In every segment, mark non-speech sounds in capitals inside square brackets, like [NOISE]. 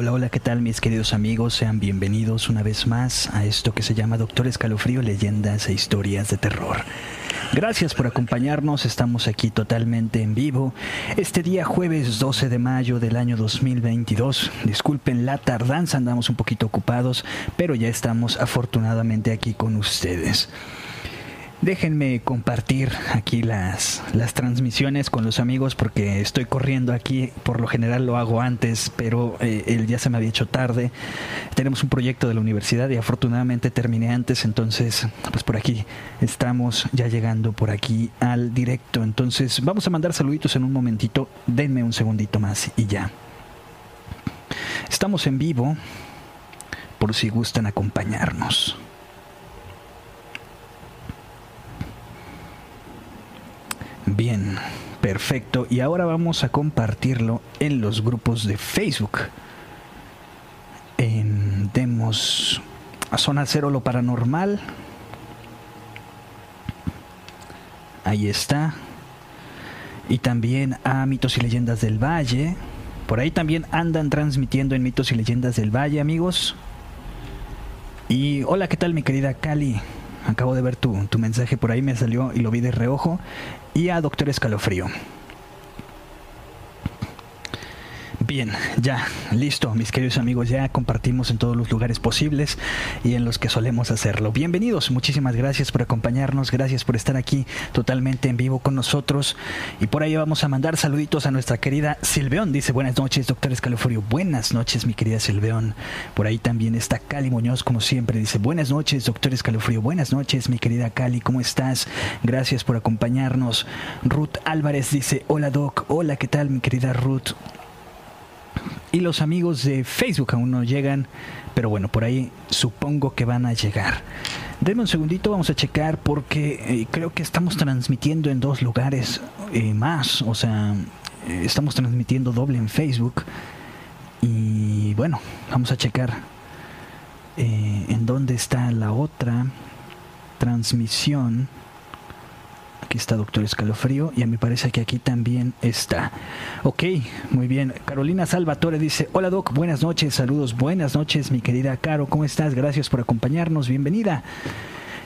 Hola, hola, ¿qué tal mis queridos amigos? Sean bienvenidos una vez más a esto que se llama Doctor Escalofrío, leyendas e historias de terror. Gracias por acompañarnos, estamos aquí totalmente en vivo. Este día jueves 12 de mayo del año 2022. Disculpen la tardanza, andamos un poquito ocupados, pero ya estamos afortunadamente aquí con ustedes. Déjenme compartir aquí las, las transmisiones con los amigos porque estoy corriendo aquí. Por lo general lo hago antes, pero eh, el ya se me había hecho tarde. Tenemos un proyecto de la universidad y afortunadamente terminé antes. Entonces, pues por aquí estamos ya llegando por aquí al directo. Entonces, vamos a mandar saluditos en un momentito. Denme un segundito más y ya. Estamos en vivo por si gustan acompañarnos. Bien, perfecto. Y ahora vamos a compartirlo en los grupos de Facebook. En Demos a Zona Cero lo Paranormal. Ahí está. Y también a Mitos y Leyendas del Valle. Por ahí también andan transmitiendo en Mitos y Leyendas del Valle, amigos. Y hola, ¿qué tal mi querida Cali? Acabo de ver tu, tu mensaje por ahí, me salió y lo vi de reojo y a Doctor Escalofrío. Bien, ya, listo, mis queridos amigos, ya compartimos en todos los lugares posibles y en los que solemos hacerlo. Bienvenidos, muchísimas gracias por acompañarnos, gracias por estar aquí totalmente en vivo con nosotros. Y por ahí vamos a mandar saluditos a nuestra querida Silveón. Dice, buenas noches, doctor Escalofrío. Buenas noches, mi querida Silveón. Por ahí también está Cali Muñoz, como siempre. Dice, buenas noches, doctor Escalofrío. Buenas noches, mi querida Cali, ¿cómo estás? Gracias por acompañarnos. Ruth Álvarez dice, hola, doc. Hola, ¿qué tal, mi querida Ruth? Y los amigos de Facebook aún no llegan, pero bueno, por ahí supongo que van a llegar. Denme un segundito, vamos a checar porque eh, creo que estamos transmitiendo en dos lugares eh, más, o sea, eh, estamos transmitiendo doble en Facebook y bueno, vamos a checar en dónde está la otra transmisión. Aquí está Doctor Escalofrío y a mí parece que aquí también está. Ok, muy bien. Carolina Salvatore dice, hola Doc, buenas noches, saludos, buenas noches mi querida Caro, ¿cómo estás? Gracias por acompañarnos, bienvenida.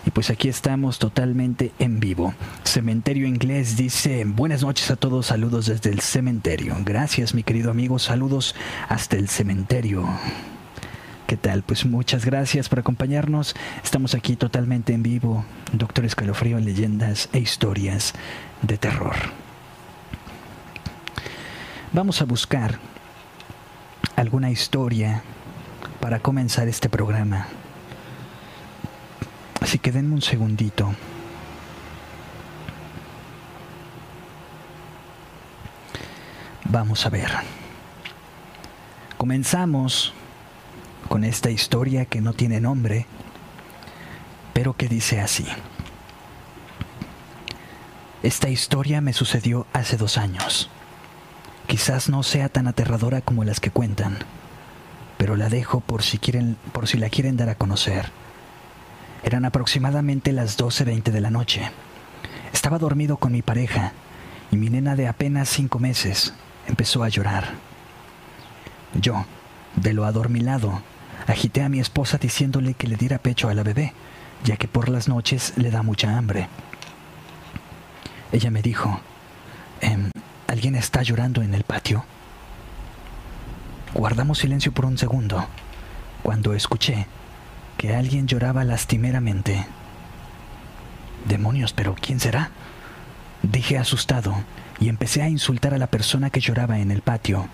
Y pues aquí estamos totalmente en vivo. Cementerio Inglés dice, buenas noches a todos, saludos desde el cementerio. Gracias mi querido amigo, saludos hasta el cementerio. ¿Qué tal? Pues muchas gracias por acompañarnos. Estamos aquí totalmente en vivo. Doctor Escalofrío, leyendas e historias de terror. Vamos a buscar alguna historia para comenzar este programa. Así que denme un segundito. Vamos a ver. Comenzamos con esta historia que no tiene nombre, pero que dice así. Esta historia me sucedió hace dos años. Quizás no sea tan aterradora como las que cuentan, pero la dejo por si, quieren, por si la quieren dar a conocer. Eran aproximadamente las 12.20 de la noche. Estaba dormido con mi pareja y mi nena de apenas cinco meses empezó a llorar. Yo, de lo adormilado, Agité a mi esposa diciéndole que le diera pecho a la bebé, ya que por las noches le da mucha hambre. Ella me dijo, em, ¿alguien está llorando en el patio? Guardamos silencio por un segundo, cuando escuché que alguien lloraba lastimeramente. Demonios, pero ¿quién será? Dije asustado y empecé a insultar a la persona que lloraba en el patio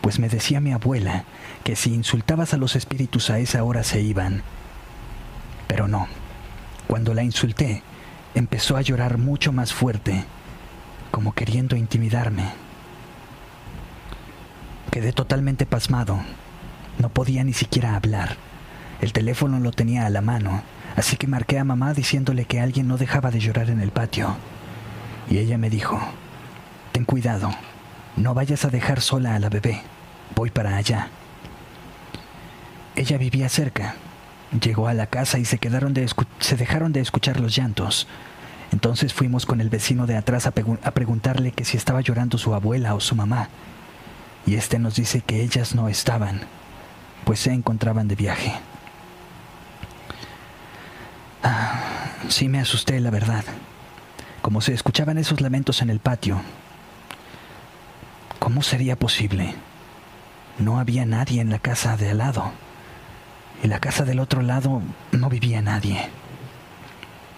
pues me decía mi abuela que si insultabas a los espíritus a esa hora se iban. Pero no, cuando la insulté, empezó a llorar mucho más fuerte, como queriendo intimidarme. Quedé totalmente pasmado, no podía ni siquiera hablar. El teléfono lo tenía a la mano, así que marqué a mamá diciéndole que alguien no dejaba de llorar en el patio. Y ella me dijo, ten cuidado, no vayas a dejar sola a la bebé. Voy para allá. Ella vivía cerca. Llegó a la casa y se, quedaron de se dejaron de escuchar los llantos. Entonces fuimos con el vecino de atrás a, a preguntarle que si estaba llorando su abuela o su mamá. Y este nos dice que ellas no estaban, pues se encontraban de viaje. Ah, sí me asusté, la verdad. Como se escuchaban esos lamentos en el patio. ¿Cómo sería posible? No había nadie en la casa de al lado. En la casa del otro lado no vivía nadie.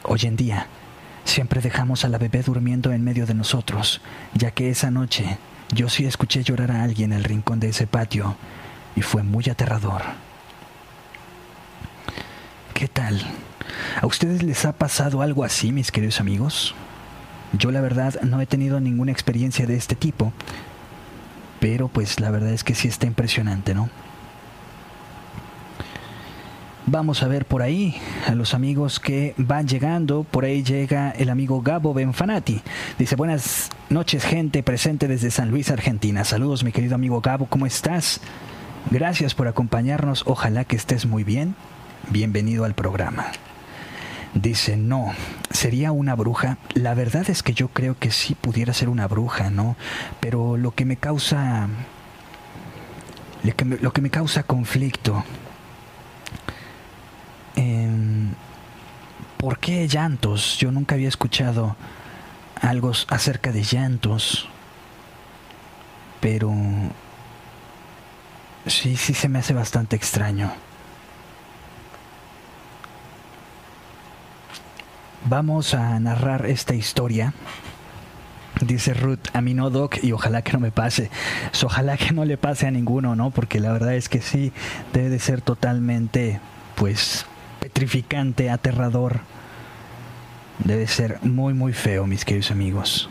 Hoy en día, siempre dejamos a la bebé durmiendo en medio de nosotros, ya que esa noche yo sí escuché llorar a alguien en el rincón de ese patio y fue muy aterrador. ¿Qué tal? ¿A ustedes les ha pasado algo así, mis queridos amigos? Yo la verdad no he tenido ninguna experiencia de este tipo, pero pues la verdad es que sí está impresionante, ¿no? Vamos a ver por ahí a los amigos que van llegando. Por ahí llega el amigo Gabo Benfanati. Dice, buenas noches gente presente desde San Luis, Argentina. Saludos mi querido amigo Gabo, ¿cómo estás? Gracias por acompañarnos. Ojalá que estés muy bien. Bienvenido al programa. Dice, no, sería una bruja. La verdad es que yo creo que sí pudiera ser una bruja, ¿no? Pero lo que me causa... Lo que me, causa conflicto... Eh, ¿Por qué llantos? Yo nunca había escuchado algo acerca de llantos. Pero... Sí, sí se me hace bastante extraño. Vamos a narrar esta historia. Dice Ruth, a mí no, Doc, y ojalá que no me pase. ojalá que no le pase a ninguno, ¿no? Porque la verdad es que sí, debe de ser totalmente, pues, petrificante, aterrador. Debe ser muy, muy feo, mis queridos amigos.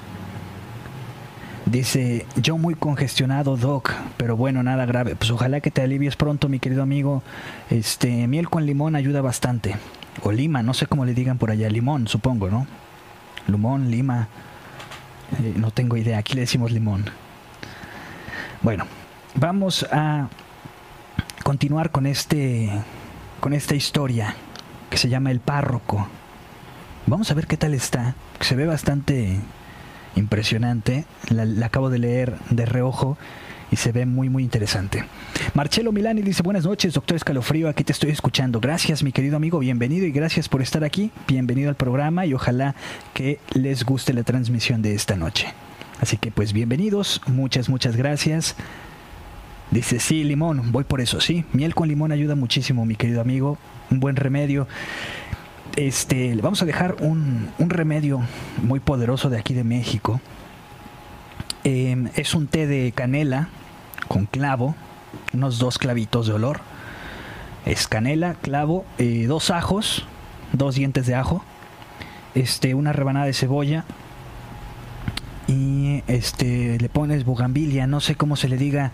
Dice, yo muy congestionado, Doc, pero bueno, nada grave. Pues ojalá que te alivies pronto, mi querido amigo. Este, miel con limón ayuda bastante o lima, no sé cómo le digan por allá, limón, supongo, ¿no? Limón, lima, eh, no tengo idea, aquí le decimos limón. Bueno, vamos a continuar con este con esta historia que se llama El párroco. Vamos a ver qué tal está. Se ve bastante impresionante. la acabo de leer de reojo y se ve muy muy interesante. Marcelo Milani dice buenas noches, doctor Escalofrío, aquí te estoy escuchando. Gracias mi querido amigo, bienvenido y gracias por estar aquí. Bienvenido al programa y ojalá que les guste la transmisión de esta noche. Así que pues bienvenidos, muchas muchas gracias. Dice, sí, limón, voy por eso, sí. Miel con limón ayuda muchísimo, mi querido amigo. Un buen remedio. Este, le vamos a dejar un, remedio muy poderoso de aquí de México. Em, es un té de canela, con clavo, unos dos clavitos de olor. Es canela, clavo, eh, dos ajos, dos dientes de ajo, este, una rebanada de cebolla y este le pones bugambilia, no sé cómo se le diga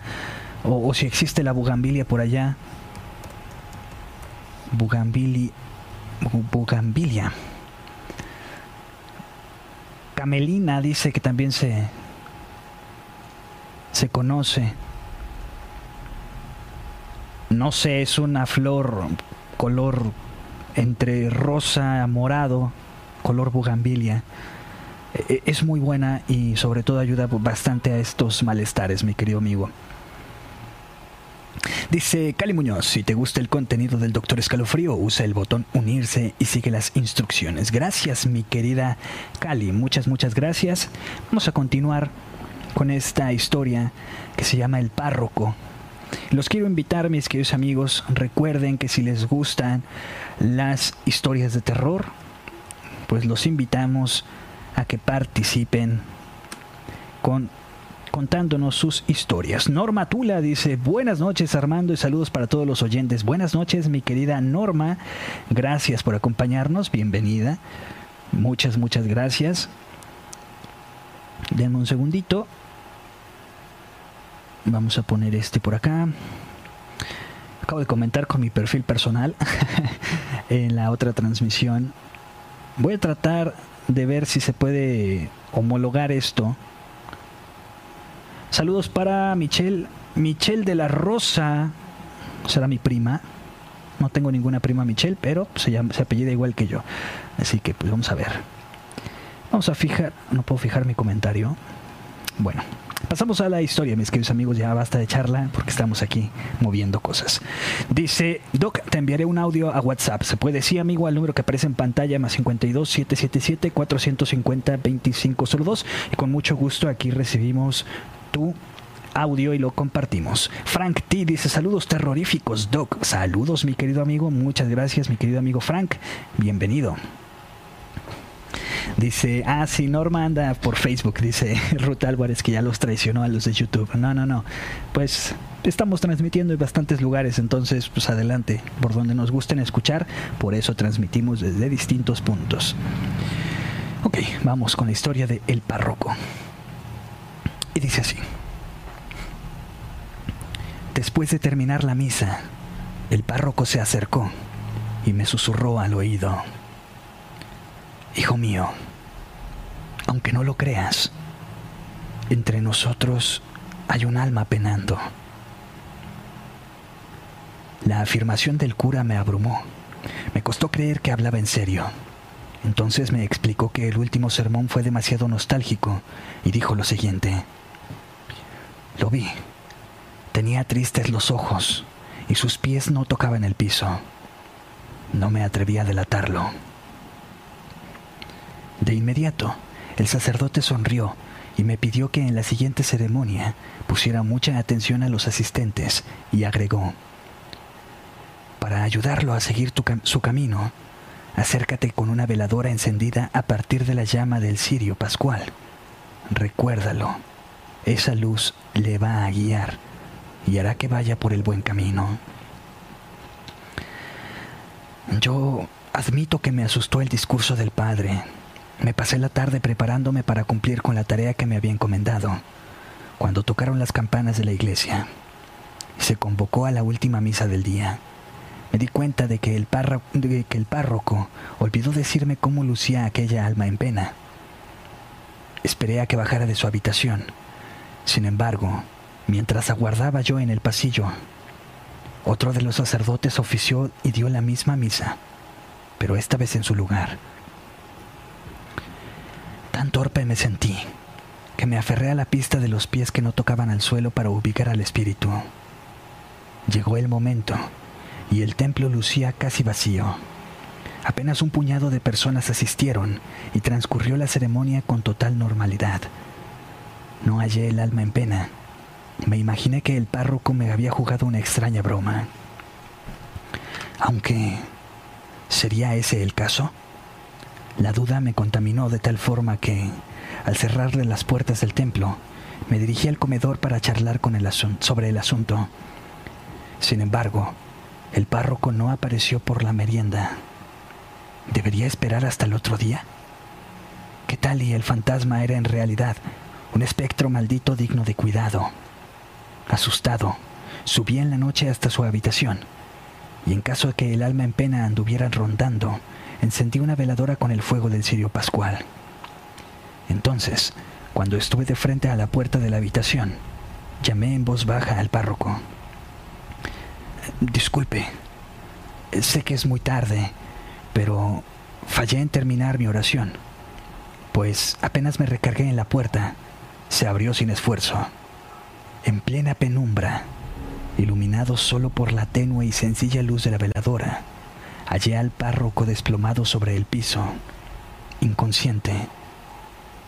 o, si existe la bugambilia por allá. Bugambilia, bugambilia. Camelina dice que también se se conoce no sé, es una flor color entre rosa, morado, color bugambilia. E, e, es muy buena y sobre todo ayuda bastante a estos malestares, mi querido amigo. Dice Cali Muñoz, si te gusta el contenido del Doctor Escalofrío, usa el botón unirse y sigue las instrucciones. Gracias, mi querida Cali, muchas, muchas gracias. Vamos a continuar con esta historia que se llama El párroco los quiero invitar, mis queridos amigos, recuerden que si les gustan las historias de terror, pues los invitamos a que participen con contándonos sus historias. Norma Tula dice, buenas noches Armando y saludos para todos los oyentes. Buenas noches mi querida Norma, gracias por acompañarnos, bienvenida. Muchas, muchas gracias. Denme un segundito. Vamos a poner este por acá. Acabo de comentar con mi perfil personal [LAUGHS] en la otra transmisión. Voy a tratar de ver si se puede homologar esto. Saludos para Michelle. Michelle de la Rosa. Será mi prima. No tengo ninguna prima Michelle, pero se, llama, se apellida igual que yo. Así que pues vamos a ver. Vamos a fijar. No puedo fijar mi comentario. Bueno, Pasamos a la historia, mis queridos amigos, ya basta de charla porque estamos aquí moviendo cosas. Dice, Doc, te enviaré un audio a WhatsApp. ¿Se puede? Sí, amigo, al número que aparece en pantalla, más 52 777 450 2502. Y con mucho gusto aquí recibimos tu audio y lo compartimos. Frank T dice saludos terroríficos, Doc. Saludos, mi querido amigo. Muchas gracias, mi querido amigo Frank. Bienvenido. Dice, ah, sí, Norma anda por Facebook, dice [LAUGHS] Ruth Álvarez que ya los traicionó a los de YouTube. No, no, no. Pues estamos transmitiendo en bastantes lugares, entonces pues adelante, por donde nos gusten escuchar, por eso transmitimos desde distintos puntos. Ok, vamos con la historia de El Párroco. Y dice así. Después de terminar la misa, el párroco se acercó y me susurró al oído. Hijo mío, aunque no lo creas, entre nosotros hay un alma penando. La afirmación del cura me abrumó. Me costó creer que hablaba en serio. Entonces me explicó que el último sermón fue demasiado nostálgico y dijo lo siguiente. Lo vi. Tenía tristes los ojos y sus pies no tocaban el piso. No me atreví a delatarlo. De inmediato, el sacerdote sonrió y me pidió que en la siguiente ceremonia pusiera mucha atención a los asistentes y agregó, para ayudarlo a seguir su camino, acércate con una veladora encendida a partir de la llama del cirio pascual. Recuérdalo, esa luz le va a guiar y hará que vaya por el buen camino. Yo admito que me asustó el discurso del Padre. Me pasé la tarde preparándome para cumplir con la tarea que me había encomendado, cuando tocaron las campanas de la iglesia. Se convocó a la última misa del día. Me di cuenta de que el, de que el párroco olvidó decirme cómo lucía aquella alma en pena. Esperé a que bajara de su habitación. Sin embargo, Mientras aguardaba yo en el pasillo, otro de los sacerdotes ofició y dio la misma misa, pero esta vez en su lugar. Tan torpe me sentí que me aferré a la pista de los pies que no tocaban al suelo para ubicar al espíritu. Llegó el momento y el templo lucía casi vacío. Apenas un puñado de personas asistieron y transcurrió la ceremonia con total normalidad. No hallé el alma en pena me imaginé que el párroco me había jugado una extraña broma. Aunque, ¿sería ese el caso? La duda me contaminó de tal forma que, al cerrarle las puertas del templo, me dirigí al comedor para charlar con sobre el asunto. Sin embargo, el párroco no apareció por la merienda. ¿Debería esperar hasta el otro día? ¿Qué tal y el fantasma era en realidad un espectro maldito digno de cuidado? Asustado, subí en la noche hasta su habitación y en caso de que el alma en pena anduviera rondando, encendí una veladora con el fuego del cirio pascual. Entonces, cuando estuve de frente a la puerta de la habitación, llamé en voz baja al párroco. Disculpe, sé que es muy tarde, pero fallé en terminar mi oración, pues apenas me recargué en la puerta, se abrió sin esfuerzo. En plena penumbra, iluminado solo por la tenue y sencilla luz de la veladora, hallé al párroco desplomado sobre el piso, inconsciente.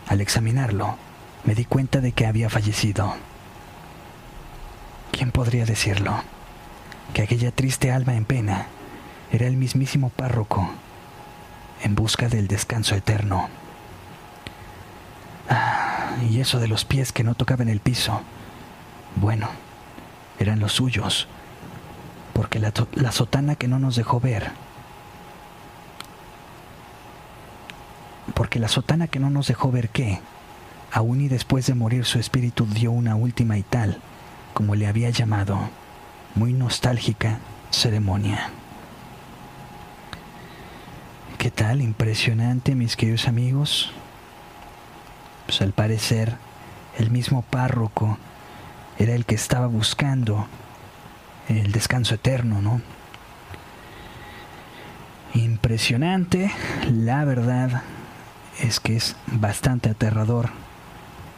Al examinarlo, me di cuenta de que había fallecido. ¿Quién podría decirlo? Que aquella triste alma en pena era el mismísimo párroco en busca del descanso eterno. Ah, y eso de los pies que no tocaban el piso bueno, eran los suyos, porque la, sotana que no nos dejó ver, porque la sotana que no nos dejó ver que, aún y después de morir su espíritu dio una última y tal, como le había llamado, muy nostálgica ceremonia. ¿Qué tal? Impresionante, mis queridos amigos. Pues al parecer, el mismo párroco era el que estaba buscando el descanso eterno, ¿no? Impresionante, la verdad es que es bastante aterrador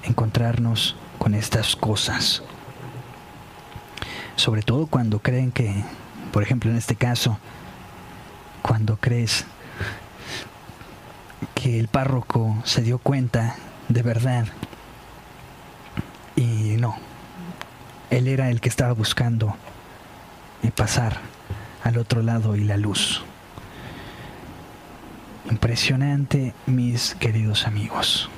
encontrarnos con estas cosas. Sobre todo cuando creen que, por ejemplo en este caso, cuando crees que el párroco se dio cuenta de verdad y no, él era el que estaba buscando pasar al otro lado y la luz. Impresionante, mis queridos amigos.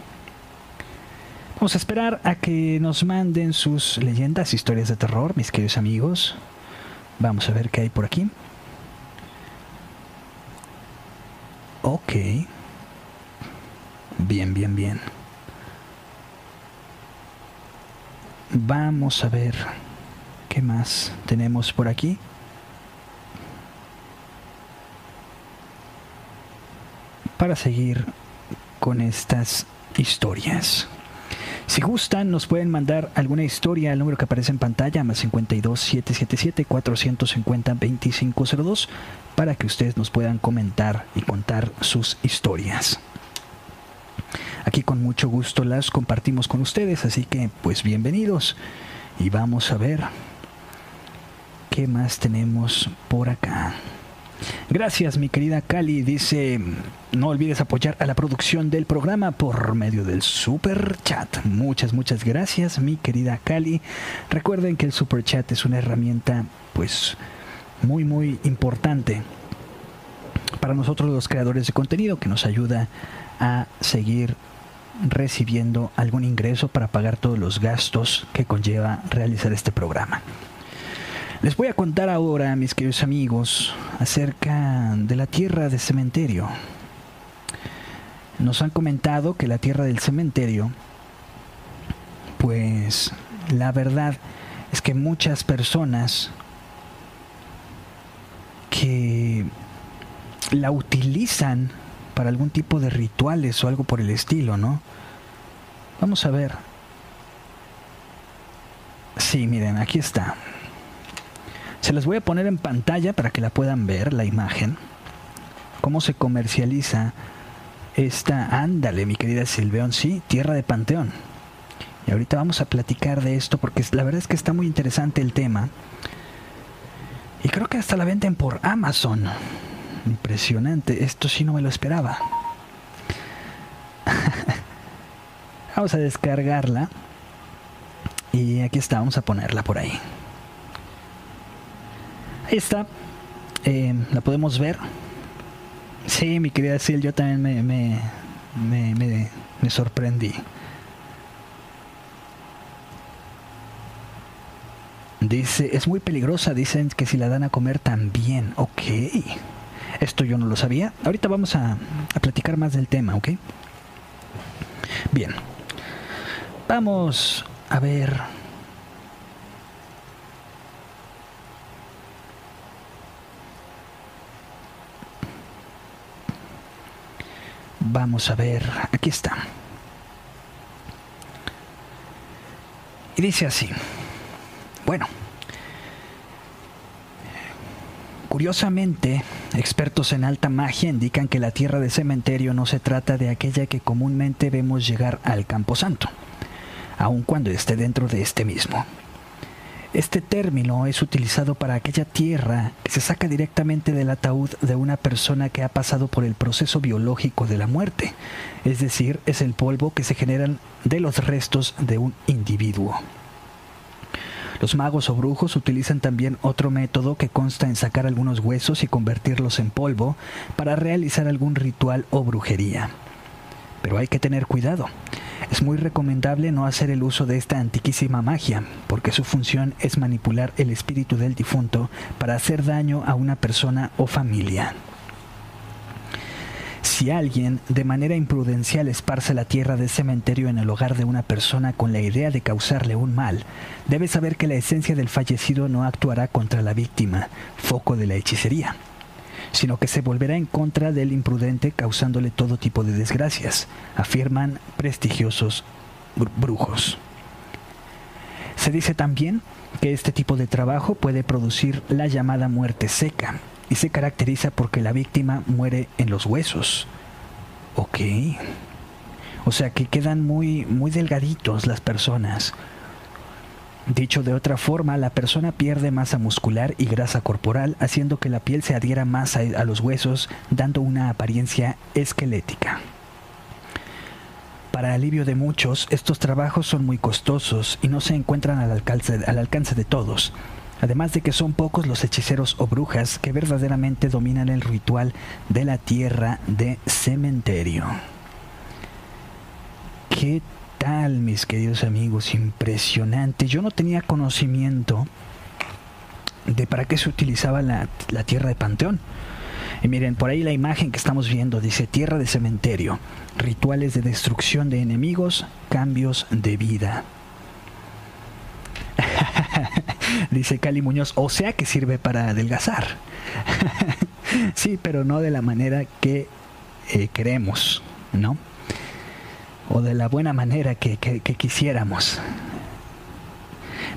Vamos a esperar a que nos manden sus leyendas, historias de terror, mis queridos amigos. Vamos a ver qué hay por aquí. Ok. Bien, bien, bien. Vamos a ver qué más tenemos por aquí. Para seguir con estas historias. Si gustan, nos pueden mandar alguna historia al número que aparece en pantalla, más 52 777 450 2502, para que ustedes nos puedan comentar y contar sus historias. Aquí con mucho gusto las compartimos con ustedes, así que pues bienvenidos y vamos a ver qué más tenemos por acá. Gracias, mi querida Cali. Dice, no olvides apoyar a la producción del programa por medio del super chat. Muchas, muchas gracias, mi querida Cali. Recuerden que el super chat es una herramienta, pues, muy, muy importante para nosotros los creadores de contenido que nos ayuda a seguir recibiendo algún ingreso para pagar todos los gastos que conlleva realizar este programa. Les voy a contar ahora, mis queridos amigos, acerca de la tierra del cementerio. Nos han comentado que la tierra del cementerio, pues la verdad es que muchas personas que la utilizan para algún tipo de rituales o algo por el estilo, ¿no? Vamos a ver. Sí, miren, aquí está. Se las voy a poner en pantalla para que la puedan ver, la imagen. Cómo se comercializa esta, ándale, mi querida Silveón, sí, Tierra de Panteón. Y ahorita vamos a platicar de esto porque la verdad es que está muy interesante el tema. Y creo que hasta la venden por Amazon. Impresionante, esto sí no me lo esperaba. [LAUGHS] vamos a descargarla. Y aquí está, vamos a ponerla por ahí. Ahí está. Eh, la podemos ver. Sí, mi querida Sil, yo también me, me, me, me, sorprendí. Dice, es muy peligrosa, dicen que si la dan a comer también. Ok. Esto yo no lo sabía. Ahorita vamos a, a platicar más del tema, ¿ok? Bien. Vamos a ver Vamos a ver, aquí está. Y dice así, bueno, Curiosamente, expertos en alta magia indican que la tierra de cementerio no se trata de aquella que comúnmente vemos llegar al camposanto, aun cuando esté dentro de este mismo. Este término es utilizado para aquella tierra que se saca directamente del ataúd de una persona que ha pasado por el proceso biológico de la muerte, es decir, es el polvo que se generan de los restos de un individuo. Los magos o brujos utilizan también otro método que consta en sacar algunos huesos y convertirlos en polvo para realizar algún ritual o brujería. Pero hay que tener cuidado. Es muy recomendable no hacer el uso de esta antiquísima magia, porque su función es manipular el espíritu del difunto para hacer daño a una persona o familia. Si alguien de manera imprudencial esparce la tierra del cementerio en el hogar de una persona con la idea de causarle un mal, debe saber que la esencia del fallecido no actuará contra la víctima, foco de la hechicería sino que se volverá en contra del imprudente causándole todo tipo de desgracias, afirman prestigiosos brujos. Se dice también que este tipo de trabajo puede producir la llamada muerte seca y se caracteriza porque la víctima muere en los huesos. Ok. O sea que quedan muy, muy delgaditos las personas Dicho de otra forma, la persona pierde masa muscular y grasa corporal, haciendo que la piel se adhiera más a, los huesos, dando una apariencia esquelética. Para alivio de muchos, estos trabajos son muy costosos y no se encuentran al alcance, al alcance de todos. Además de que son pocos los hechiceros o brujas que verdaderamente dominan el ritual de la tierra de cementerio. ¿Qué tal, mis queridos amigos? Impresionante. Yo no tenía conocimiento de para qué se utilizaba la, la tierra de Panteón. Y miren, por ahí la imagen que estamos viendo dice tierra de cementerio, rituales de destrucción de enemigos, cambios de vida. [LAUGHS] [LAUGHS] dice Cali Muñoz, o sea que sirve para adelgazar. [LAUGHS] sí, pero no de la manera que eh, queremos, ¿no? O de la buena manera que, que, quisiéramos.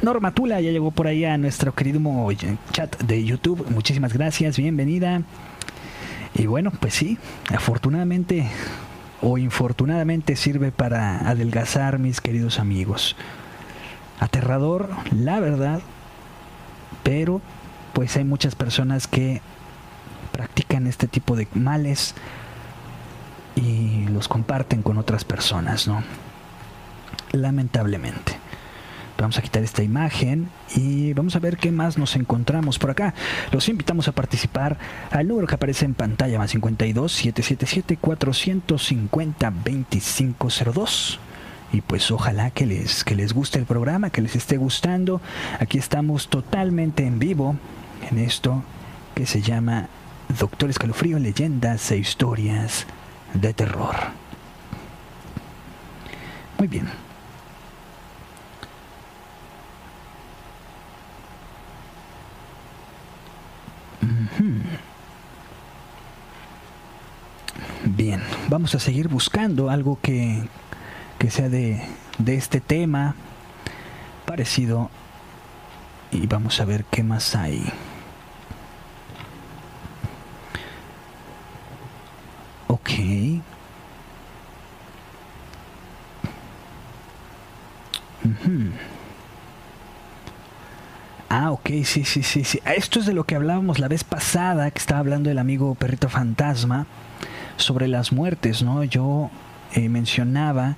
Norma Tula ya llegó por ahí a nuestro querido chat de YouTube. Muchísimas gracias, bienvenida. Y bueno, pues sí, afortunadamente o infortunadamente sirve para adelgazar, mis queridos amigos. Aterrador, la verdad, pero pues hay muchas personas que practican este tipo de males y los comparten con otras personas, ¿no? Lamentablemente. Vamos a quitar esta imagen y vamos a ver qué más nos encontramos por acá. Los invitamos a participar al número que aparece en pantalla, más 52 777 450 2502 y pues ojalá que les, que les guste el programa, que les esté gustando. Aquí estamos totalmente en vivo en esto que se llama Doctor Escalofrío, leyendas e historias de terror. Muy bien. Bien, vamos a seguir buscando algo que, que sea de, de este tema parecido y vamos a ver qué más hay. Ok. Ah, ok, sí, sí, sí, sí. Esto es de lo que hablábamos la vez pasada, que estaba hablando el amigo Perrito Fantasma, sobre las muertes, ¿no? Yo eh, mencionaba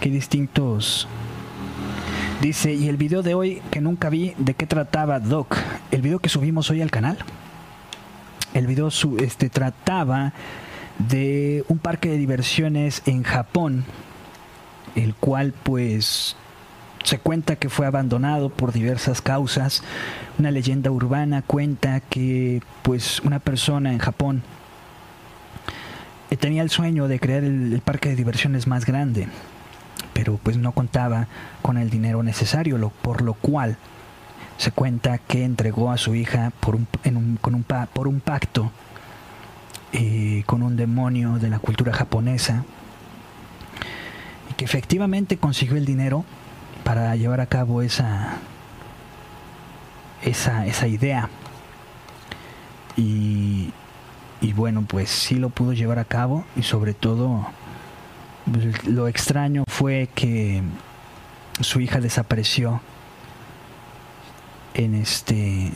que distintos... Dice, y el video de hoy que nunca vi, ¿de qué trataba Doc? El video que subimos hoy al canal. El video este, trataba de un parque de diversiones en Japón, el cual pues se cuenta que fue abandonado por diversas causas. Una leyenda urbana cuenta que pues una persona en Japón eh, tenía el sueño de crear el, parque de diversiones más grande, pero pues no contaba con el dinero necesario, por lo cual se cuenta que entregó a su hija por un, con un, por un pacto eh, con un demonio de la cultura japonesa y que efectivamente consiguió el dinero para llevar a cabo esa, esa, esa idea. Y, y bueno, pues sí lo pudo llevar a cabo y sobre todo lo extraño fue que su hija desapareció en este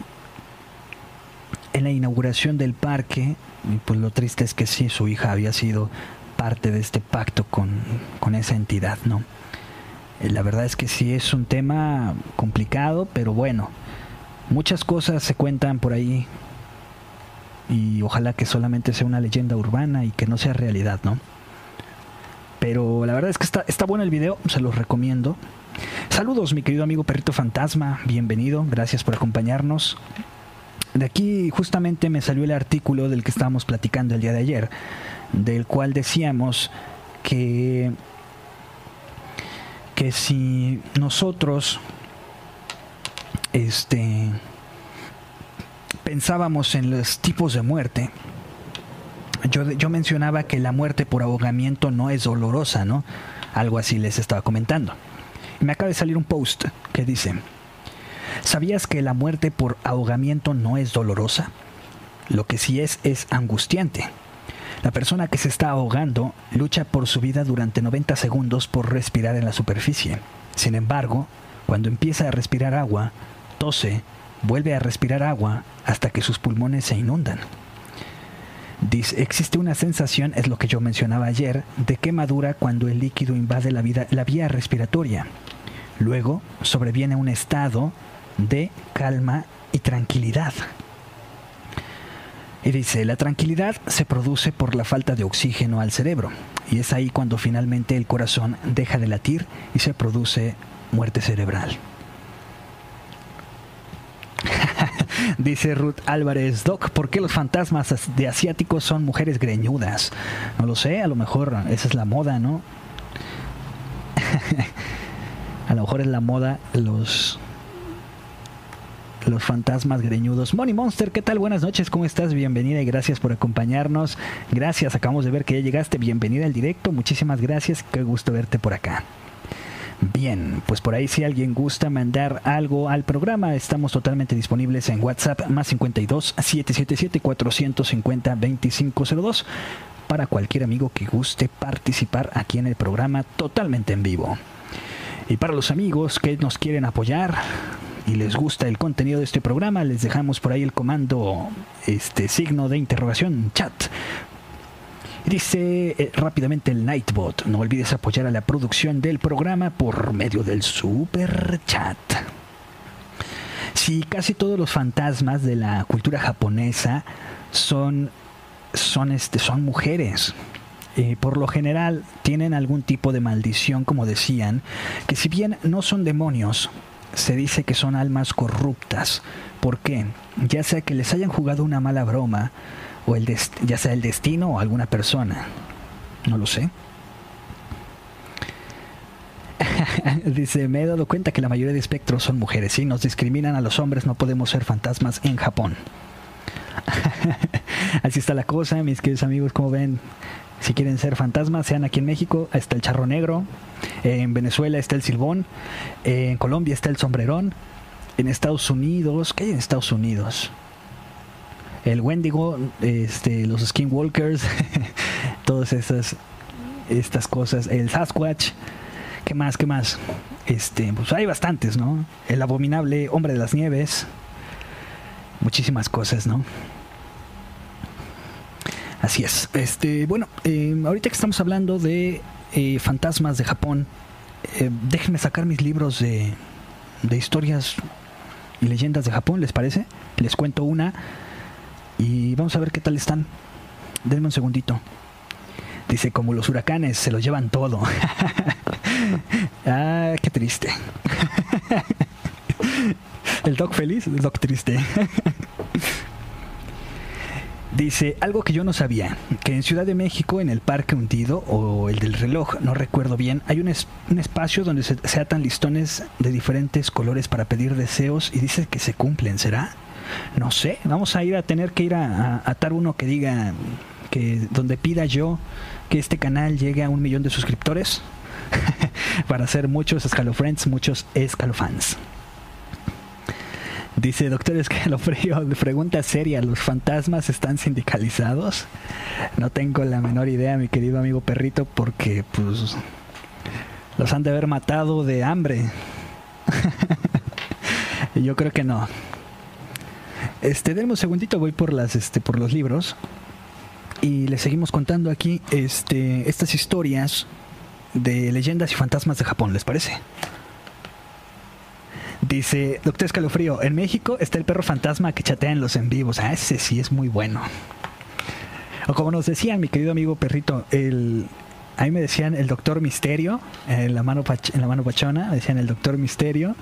en la inauguración del parque. Y pues lo triste es que sí su hija había sido parte de este pacto con, con esa entidad no eh, la verdad es que sí es un tema complicado, pero bueno, muchas cosas se cuentan por ahí. Y ojalá que solamente sea una leyenda urbana y que no sea realidad, ¿no? Pero la verdad es que está, está bueno el video, se los recomiendo. Saludos, mi querido amigo Perrito Fantasma, bienvenido, gracias por acompañarnos. De aquí justamente me salió el artículo del que estábamos platicando el día de ayer, del cual decíamos que que si nosotros este pensábamos en los tipos de muerte, yo, mencionaba que la muerte por ahogamiento no es dolorosa, ¿no? Algo así les estaba comentando. Me acaba de salir un post que dice, ¿sabías que la muerte por ahogamiento no es dolorosa? Lo que sí es es angustiante. La persona que se está ahogando lucha por su vida durante 90 segundos por respirar en la superficie. Sin embargo, Cuando empieza a respirar agua, tose, vuelve a respirar agua hasta que sus pulmones se inundan. Dice, existe una sensación, es lo que yo mencionaba ayer, de quemadura cuando el líquido invade la, la vía respiratoria. Luego sobreviene un estado de calma y tranquilidad. Y dice, la tranquilidad se produce por la falta de oxígeno al cerebro. Y es ahí cuando finalmente el corazón deja de latir y se produce muerte cerebral. [LAUGHS] Dice Ruth Álvarez, Doc, ¿por qué los fantasmas de asiáticos son mujeres greñudas? No lo sé, a lo mejor esa es la moda, ¿no? [LAUGHS] a lo mejor es la moda los los fantasmas greñudos. Money Monster, ¿qué tal? Buenas noches, ¿cómo estás? Bienvenida y gracias por acompañarnos. Gracias, acabamos de ver que ya llegaste. Bienvenida al directo, muchísimas gracias. Qué gusto verte por acá. Bien, pues por ahí si alguien gusta mandar algo al programa, estamos totalmente disponibles en WhatsApp más 52 777 450 2502 para cualquier amigo que guste participar aquí en el programa totalmente en vivo. Y para los amigos que nos quieren apoyar y les gusta el contenido de este programa, les dejamos por ahí el comando este signo de interrogación chat. Dice eh, rápidamente el Nightbot, no olvides apoyar a la producción del programa por medio del super chat. Si casi todos los fantasmas de la cultura japonesa son son este son mujeres. Eh, por lo general tienen algún tipo de maldición, como decían, que si bien no son demonios, se dice que son almas corruptas. ¿Por qué? Ya sea que les hayan jugado una mala broma, o el ya sea el destino o alguna persona. No lo sé. [LAUGHS] Dice, me he dado cuenta que la mayoría de espectros son mujeres. Si nos discriminan a los hombres, no podemos ser fantasmas en Japón. [LAUGHS] Así está la cosa, mis queridos amigos, como ven, si quieren ser fantasmas, sean aquí en México, está el charro negro, en Venezuela está el silbón, en Colombia está el sombrerón, en Estados Unidos, ¿qué hay en Estados Unidos? El Wendigo, este, los Skinwalkers, [LAUGHS] todas esas estas cosas, el Sasquatch, ¿qué más? ¿Qué más? Este, pues hay bastantes, ¿no? El abominable hombre de las nieves, muchísimas cosas, ¿no? Así es. Este, bueno, eh, ahorita que estamos hablando de eh, fantasmas de Japón, eh, déjenme sacar mis libros de, de historias y leyendas de Japón, ¿les parece? Les cuento una y vamos a ver qué tal están. Denme un segundito. Dice, como los huracanes, se lo llevan todo. [LAUGHS] ah, qué triste. [LAUGHS] el doc feliz, el doc triste. [LAUGHS] Dice, algo que yo no sabía, que en Ciudad de México, en el Parque Hundido, o el del reloj, no recuerdo bien, hay un, espacio donde se, se, atan listones de diferentes colores para pedir deseos y dice que se cumplen, ¿será? No sé, vamos a ir a tener que ir a, atar uno que diga, que donde pida yo que este canal llegue a un millón de suscriptores [LAUGHS] para hacer muchos escalofriends, muchos escalofans. Dice, doctor Escalofrío, [LAUGHS] pregunta seria, ¿los fantasmas están sindicalizados? No tengo la menor idea, mi querido amigo perrito, porque pues los han de haber matado de hambre. [LAUGHS] Yo creo que no. Este, denme un segundito, voy por las, este, por los libros. Y les seguimos contando aquí este, estas historias de leyendas y fantasmas de Japón, ¿les parece? Dice, doctor Escalofrío, en México está el perro fantasma que chatea en los en vivos. Ah, ese sí es muy bueno. O como nos decían, mi querido amigo perrito, el, ahí me decían el doctor Misterio, en la mano, en la mano pachona, me decían el doctor Misterio,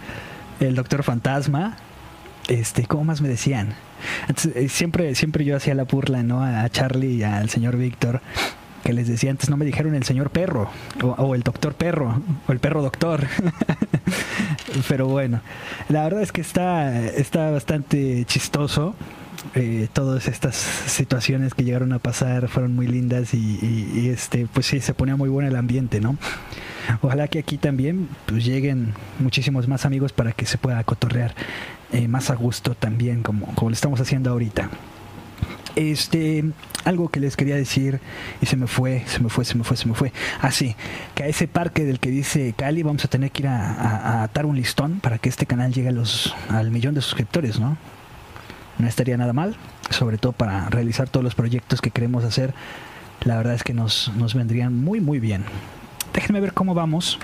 el doctor Fantasma, este, ¿cómo más me decían? Entonces, eh, siempre, siempre yo hacía la burla, ¿no? A Charlie y al señor Víctor, que les decía antes, no me dijeron el señor perro, o, o el doctor perro, o el perro doctor. [LAUGHS] Pero bueno, la verdad es que está, está bastante chistoso. Eh, todas estas situaciones que llegaron a pasar fueron muy lindas y, y, este pues sí se ponía muy bueno el ambiente no ojalá que aquí también pues lleguen muchísimos más amigos para que se pueda cotorrear eh, más a gusto también como, como lo estamos haciendo ahorita Este, algo que les quería decir y se me fue, se me fue, se me fue, se me fue. Así, ah, que a ese parque del que dice Cali vamos a tener que ir a, atar un listón para que este canal llegue a los, al millón de suscriptores, ¿no? No estaría nada mal, sobre todo para realizar todos los proyectos que queremos hacer. La verdad es que nos, nos vendrían muy, muy bien. Déjenme ver cómo vamos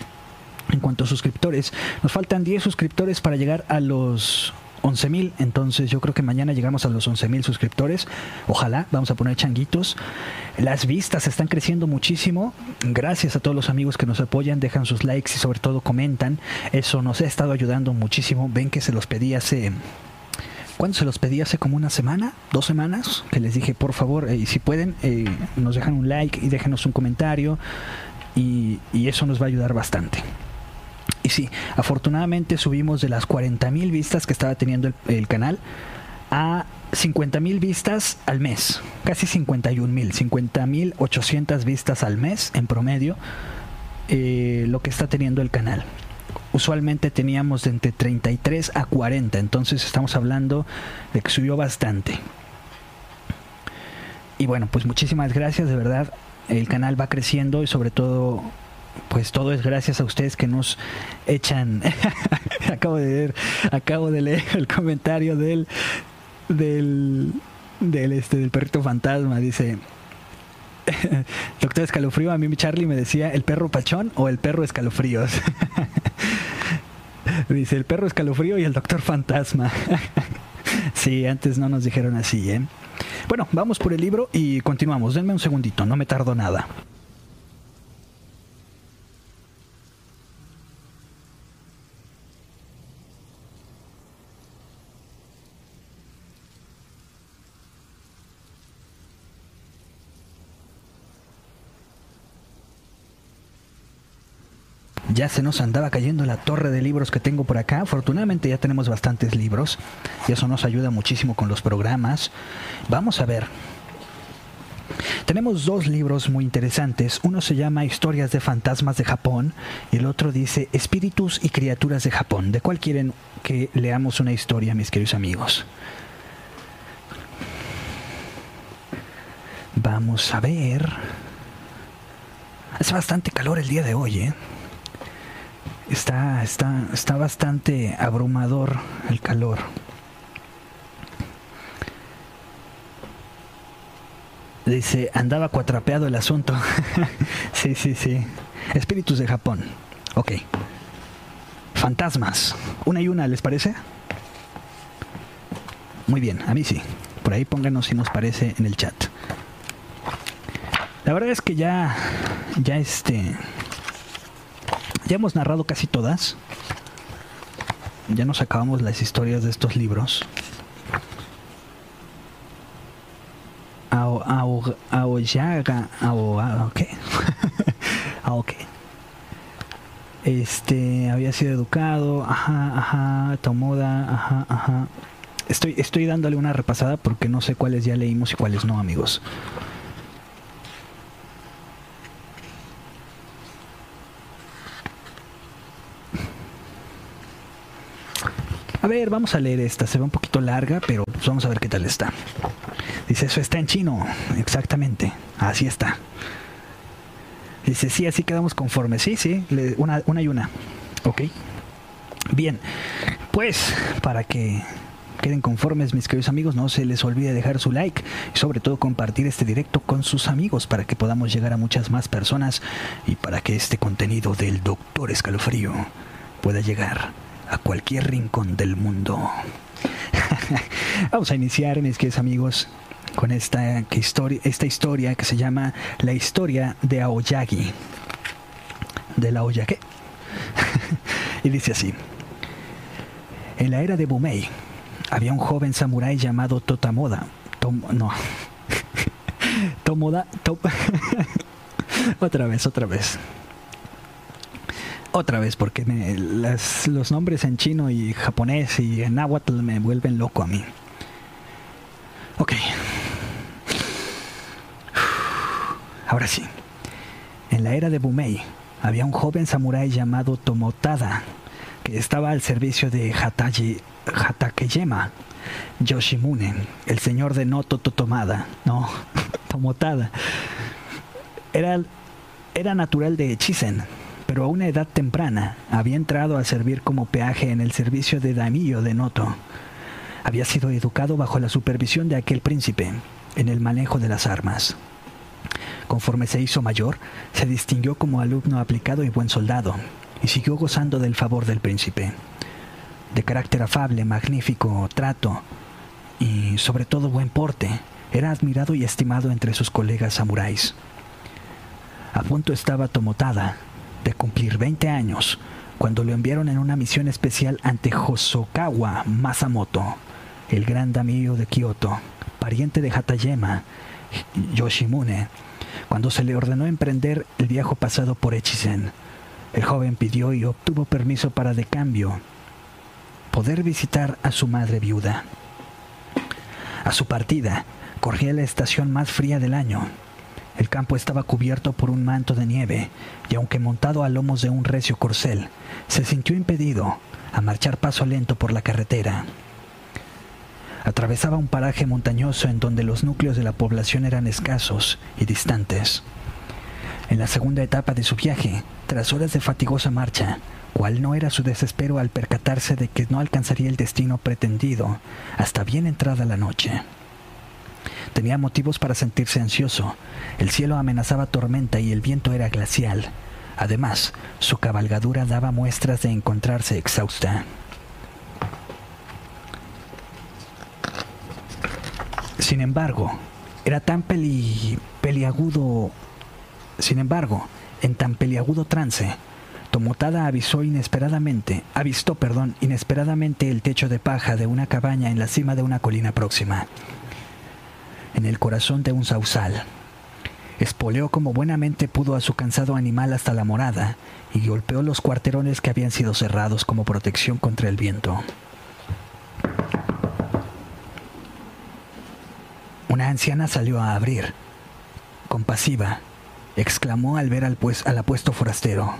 en cuanto a suscriptores. Nos faltan 10 suscriptores para llegar a los 11.000, entonces yo creo que mañana llegamos a los 11.000 suscriptores. Ojalá, vamos a poner changuitos. Las vistas están creciendo muchísimo. Gracias a todos los amigos que nos apoyan, dejan sus likes y sobre todo comentan. Eso nos ha estado ayudando muchísimo. Ven que se los pedí hace ¿Cuándo se los pedí? Hace como una semana, dos semanas, que les dije, por favor, eh, si pueden, eh, nos dejan un like y déjenos un comentario y, y, eso nos va a ayudar bastante. Y sí, afortunadamente subimos de las 40.000 vistas que estaba teniendo el, canal a 50.000 vistas al mes, casi 51.000, 50.800 vistas al mes en promedio, eh, lo que está teniendo el canal. Usualmente teníamos de entre 33 a 40, entonces estamos hablando de que subió bastante. Y bueno, pues muchísimas gracias, de verdad, el canal va creciendo y sobre todo pues todo es gracias a ustedes que nos echan. [LAUGHS] acabo de leer, acabo de leer el comentario del del del este del perrito fantasma, dice [LAUGHS] Doctor Escalofrío, a mí Charlie me decía el perro pachón o el perro escalofríos. [LAUGHS] dice el perro escalofrío y el doctor fantasma. sí, antes no nos dijeron así, ¿eh? Bueno, vamos por el libro y continuamos. Denme un segundito, no me tardo nada. Ya se nos andaba cayendo la torre de libros que tengo por acá. Afortunadamente ya tenemos bastantes libros y eso nos ayuda muchísimo con los programas. Vamos a ver. Tenemos dos libros muy interesantes. Uno se llama Historias de Fantasmas de Japón y el otro dice Espíritus y Criaturas de Japón. ¿De cuál quieren que leamos una historia, mis queridos amigos? Vamos a ver. Hace bastante calor el día de hoy, ¿eh? Está, está, está bastante abrumador el calor. Dice, andaba cuatrapeado el asunto. [LAUGHS] sí, sí, sí. Espíritus de Japón. Ok. Fantasmas. Una y una, ¿les parece? Muy bien, a mí sí. Por ahí pónganos si nos parece en el chat. La verdad es que ya, ya este, ya hemos narrado casi todas. Ya nos acabamos las historias de estos libros. Aoyaga. ok. [LAUGHS] ah, ok. Este había sido educado. Ajá, ajá. Tomoda. Ajá, ajá. Estoy, estoy dándole una repasada porque no sé cuáles ya leímos y cuáles no, amigos. Vamos a leer esta. Se ve un poquito larga, pero pues vamos a ver qué tal está. Dice, eso está en chino. Exactamente. Así está. Dice, sí, así quedamos conformes. Sí, sí, una, una y una. Ok. Bien. Pues, para que queden conformes, mis queridos amigos, no se les olvide dejar su like y sobre todo compartir este directo con sus amigos para que podamos llegar a muchas más personas y para que este contenido del Doctor Escalofrío pueda llegar a cualquier rincón del mundo. [LAUGHS] Vamos a iniciar, mis queridos amigos, con esta, historia, esta historia que se llama La historia de Aoyagi. De la Oyage. [LAUGHS] y dice así. En la era de Bumei había un joven samurái llamado Totamoda. no. [LAUGHS] Tomoda. otra vez, otra vez. Otra vez, porque los nombres en chino y japonés y en náhuatl me vuelven loco a mí. Ok. [SIGHS] Ahora sí. En la era de Bumei había un joven samurái llamado Tomotada que estaba al servicio de Hataji, Hatakeyama, Yoshimune, el señor de Noto Totomada, no, [LAUGHS] Tomotada. Era, era natural de Echizen, pero a una edad temprana había entrado a servir como peaje en el servicio de Daimyo de Noto. Había sido educado bajo la supervisión de aquel príncipe en el manejo de las armas. Conforme se hizo mayor, se distinguió como alumno aplicado y buen soldado, y siguió gozando del favor del príncipe. De carácter afable, magnífico trato y sobre todo buen porte, era admirado y estimado entre sus colegas samuráis. A punto estaba Tomotada de cumplir 20 años cuando lo enviaron en una misión especial ante Hosokawa Masamoto, el gran daimyo de Kioto, pariente de Hatayema Yoshimune, cuando se le ordenó emprender el viaje pasado por Echizen. El joven pidió y obtuvo permiso para de cambio poder visitar a su madre viuda. A su partida, corría la estación más fría del año. El campo estaba cubierto por un manto de nieve, y aunque montado a lomos de un recio corcel, se sintió impedido a marchar paso lento por la carretera. Atravesaba un paraje montañoso en donde los núcleos de la población eran escasos y distantes. En la segunda etapa de su viaje, tras horas de fatigosa marcha, cual no era su desespero al percatarse de que no alcanzaría el destino pretendido hasta bien entrada la noche. Tenía motivos para sentirse ansioso. El cielo amenazaba tormenta y el viento era glacial. Además, su cabalgadura daba muestras de encontrarse exhausta. Sin embargo, era tan peli, peliagudo. Sin embargo, en tan peliagudo trance, Tomotada avisó inesperadamente, avistó, perdón, inesperadamente el techo de paja de una cabaña en la cima de una colina próxima en el corazón de un sausal. Espoleó como buenamente pudo a su cansado animal hasta la morada y golpeó los cuarterones que habían sido cerrados como protección contra el viento. Una anciana salió a abrir. Compasiva, exclamó al ver al, pues, al apuesto forastero.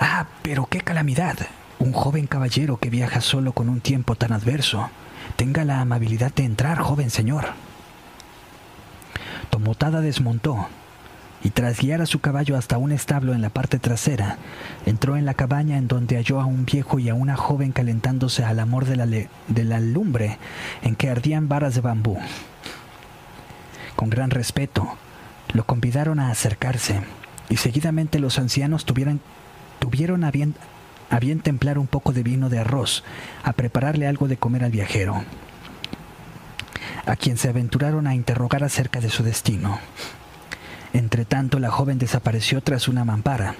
Ah, pero qué calamidad. Un joven caballero que viaja solo con un tiempo tan adverso. Tenga la amabilidad de entrar, joven señor. Tomotada desmontó y tras guiar a su caballo hasta un establo en la parte trasera, entró en la cabaña en donde halló a un viejo y a una joven calentándose al amor de la, de la lumbre en que ardían varas de bambú. Con gran respeto, lo convidaron a acercarse y seguidamente los ancianos tuvieron a bien, a bien templar un poco de vino de arroz, a prepararle algo de comer al viajero a quien se aventuraron a interrogar acerca de su destino. Entretanto, la joven desapareció tras una mampara.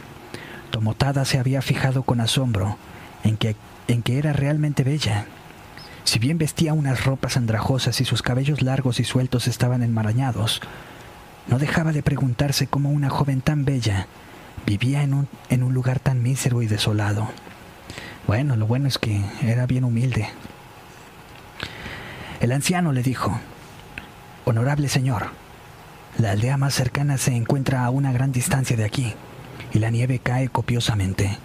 Tomotada se había fijado con asombro en que, en que era realmente bella. Si bien vestía unas ropas andrajosas y sus cabellos largos y sueltos estaban enmarañados, no dejaba de preguntarse cómo una joven tan bella vivía en un, en un lugar tan mísero y desolado. Bueno, lo bueno es que era bien humilde. El anciano le dijo, Honorable señor, la aldea más cercana se encuentra a una gran distancia de aquí y la nieve cae copiosamente.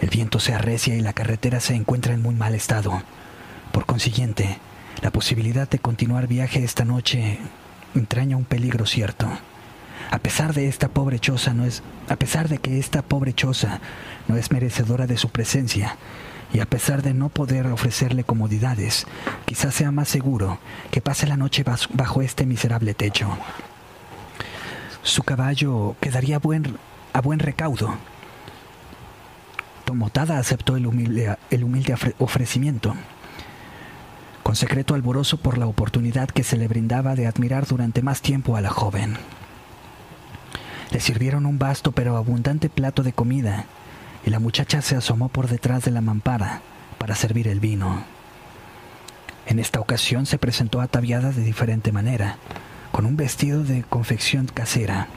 El viento se arrecia y la carretera se encuentra en muy mal estado. Por consiguiente, la posibilidad de continuar viaje esta noche entraña un peligro cierto. A pesar de esta pobre choza no es, a pesar de que esta pobre choza no es merecedora de su presencia, y a pesar de no poder ofrecerle comodidades, quizás sea más seguro que pase la noche bajo este miserable techo. Su caballo quedaría buen, a buen recaudo. Tomotada aceptó el humilde, el humilde ofrecimiento, con secreto alborozo por la oportunidad que se le brindaba de admirar durante más tiempo a la joven. Le sirvieron un vasto pero abundante plato de comida y la muchacha se asomó por detrás de la mampara para servir el vino. En esta ocasión se presentó ataviada de diferente manera, con un vestido de confección casera,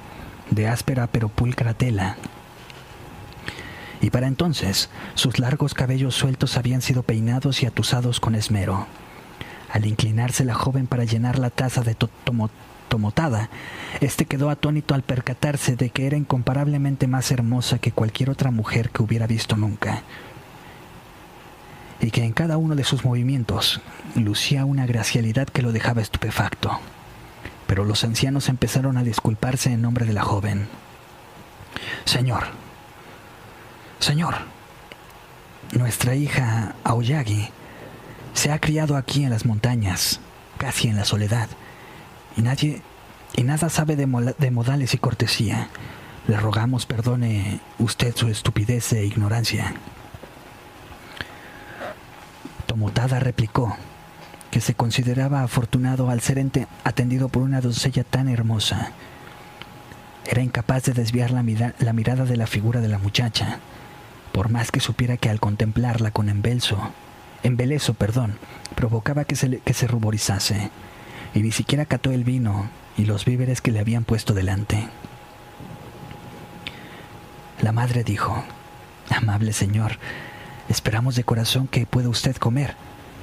de áspera pero pulcra tela. Y para entonces sus largos cabellos sueltos habían sido peinados y atusados con esmero. Al inclinarse la joven para llenar la taza de tomotada, este quedó atónito al percatarse de que era incomparablemente más hermosa que cualquier otra mujer que hubiera visto nunca. y que en cada uno de sus movimientos lucía una gracialidad que lo dejaba estupefacto. Pero los ancianos empezaron a disculparse en nombre de la joven. Señor, Señor, nuestra hija Aoyagi se ha criado aquí en las montañas, casi en la soledad, y nadie y nada sabe de, modales y cortesía. Le rogamos perdone usted su estupidez e ignorancia. Tomotada replicó que se consideraba afortunado al ser atendido por una doncella tan hermosa. Era incapaz de desviar la, la mirada de la figura de la muchacha, por más que supiera que al contemplarla con embelso, embelezo, perdón, provocaba que se, que se ruborizase, y ni siquiera cató el vino y los víveres que le habían puesto delante. La madre dijo, Amable señor, esperamos de corazón que pueda usted comer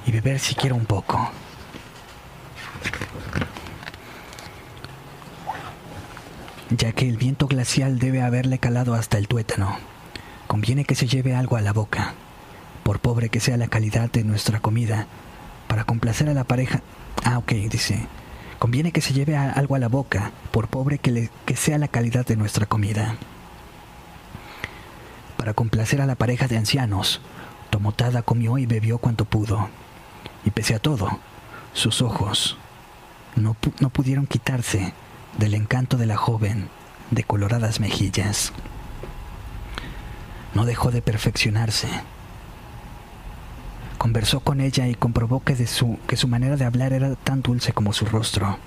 y beber siquiera un poco. Ya que el viento glacial debe haberle calado hasta el tuétano, conviene que se lleve algo a la boca, por pobre que sea la calidad de nuestra comida, para complacer a la pareja. Ah, ok, dice. Conviene que se lleve algo a la boca, por pobre que, que sea la calidad de nuestra comida. Para complacer a la pareja de ancianos, Tomotada comió y bebió cuanto pudo. Y pese a todo, sus ojos no, no pudieron quitarse del encanto de la joven de coloradas mejillas. No dejó de perfeccionarse Conversó con ella y comprobó que, de su, que su manera de hablar era tan dulce como su rostro.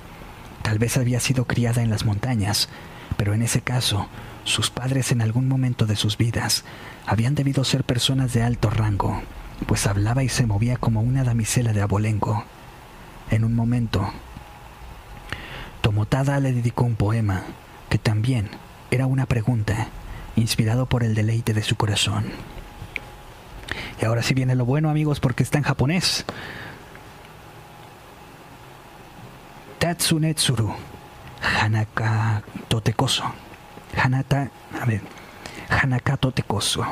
Tal vez había sido criada en las montañas, pero en ese caso, sus padres en algún momento de sus vidas habían debido ser personas de alto rango, pues hablaba y se movía como una damisela de abolengo. En un momento, Tomotada le dedicó un poema, que también era una pregunta, inspirado por el deleite de su corazón. Y ahora sí viene lo bueno, amigos, porque está en japonés. Tatsunetsuru. Hanaka totekoso. Hanata, a ver. Hanaka totekoso.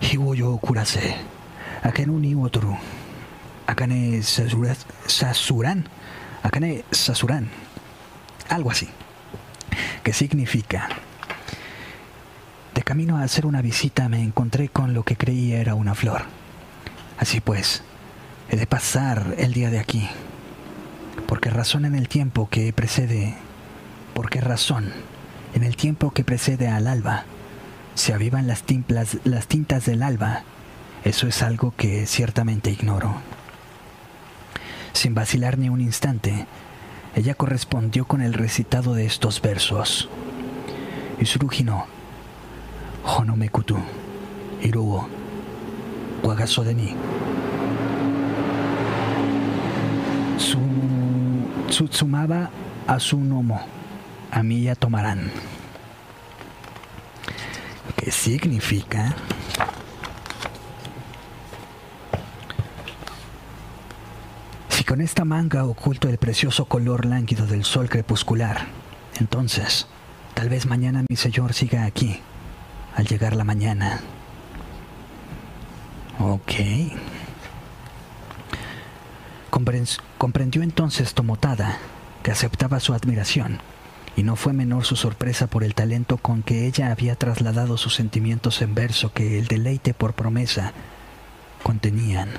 Hiwoyo kurase. Akenu ni otoru. Akane sasuran. Akane sasuran. Algo así. Que significa de camino a hacer una visita me encontré con lo que creía era una flor. Así pues, he de pasar el día de aquí. ¿Por qué razón en el tiempo que precede? ¿Por qué razón en el tiempo que precede al alba se avivan las, las tintas del alba? Eso es algo que ciertamente ignoro. Sin vacilar ni un instante, ella correspondió con el recitado de estos versos. Y no Honomekutu, Iruo, Wagaso de. Su, Tsutsumaba a su nomo, a mí ya tomarán. ¿Qué significa? Si con esta manga oculto el precioso color lánguido del sol crepuscular, entonces, tal vez mañana mi señor siga aquí al llegar la mañana. Ok. Comprendió entonces Tomotada que aceptaba su admiración, y no fue menor su sorpresa por el talento con que ella había trasladado sus sentimientos en verso que el deleite por promesa contenían.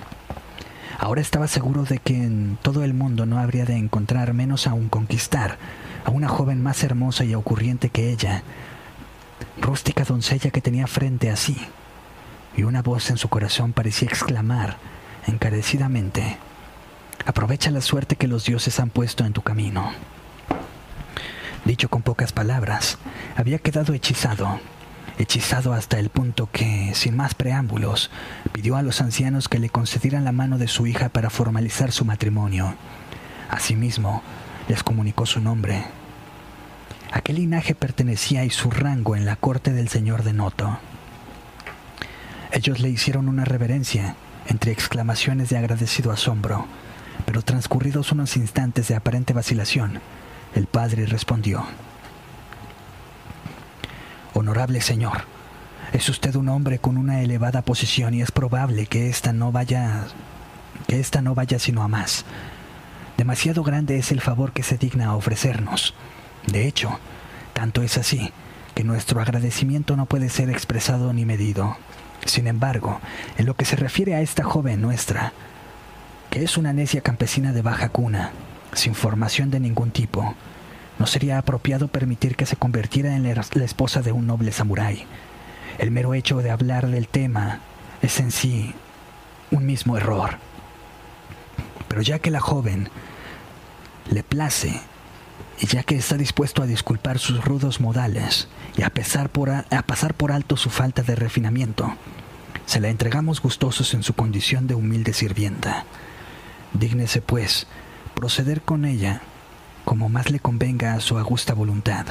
Ahora estaba seguro de que en todo el mundo no habría de encontrar menos aún conquistar a una joven más hermosa y ocurriente que ella, rústica doncella que tenía frente a sí, y una voz en su corazón parecía exclamar encarecidamente, aprovecha la suerte que los dioses han puesto en tu camino. Dicho con pocas palabras, había quedado hechizado, hechizado hasta el punto que, sin más preámbulos, pidió a los ancianos que le concedieran la mano de su hija para formalizar su matrimonio. Asimismo, les comunicó su nombre, a qué linaje pertenecía y su rango en la corte del señor de Noto. Ellos le hicieron una reverencia, entre exclamaciones de agradecido asombro, pero transcurridos unos instantes de aparente vacilación, el padre respondió, Honorable señor, Es usted un hombre con una elevada posición y es probable que esta no vaya que esta no vaya sino a más. Demasiado grande es el favor que se digna a ofrecernos. De hecho, tanto es así que nuestro agradecimiento no puede ser expresado ni medido. Sin embargo, en lo que se refiere a esta joven nuestra, que es una necia campesina de baja cuna, sin formación de ningún tipo, no sería apropiado permitir que se convirtiera en la esposa de un noble samurái. El mero hecho de hablar del tema es en sí un mismo error. Pero ya que la joven le place ya que está dispuesto a disculpar sus rudos modales y a, pesar por a, pasar por alto su falta de refinamiento, se la entregamos gustosos en su condición de humilde sirvienta. Dígnese, pues, proceder con ella como más le convenga a su augusta voluntad.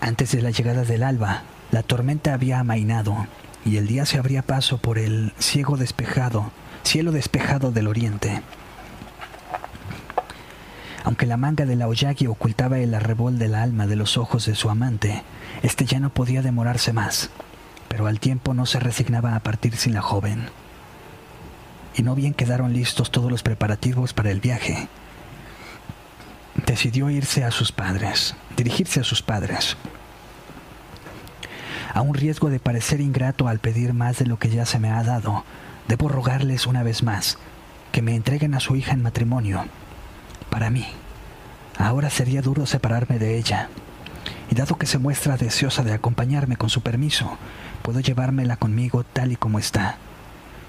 Antes de la llegada del alba, la tormenta había amainado y el día se abría paso por el ciego despejado, cielo despejado del oriente. Aunque la manga de la Oyagi ocultaba el arrebol del alma de los ojos de su amante, este ya no podía demorarse más, pero al tiempo no se resignaba a partir sin la joven y no bien quedaron listos todos los preparativos para el viaje, decidió irse a sus padres, dirigirse a sus padres. A un riesgo de parecer ingrato al pedir más de lo que ya se me ha dado, debo rogarles una vez más que me entreguen a su hija en matrimonio. Para mí, ahora sería duro separarme de ella. Y dado que se muestra deseosa de acompañarme con su permiso, puedo llevármela conmigo tal y como está.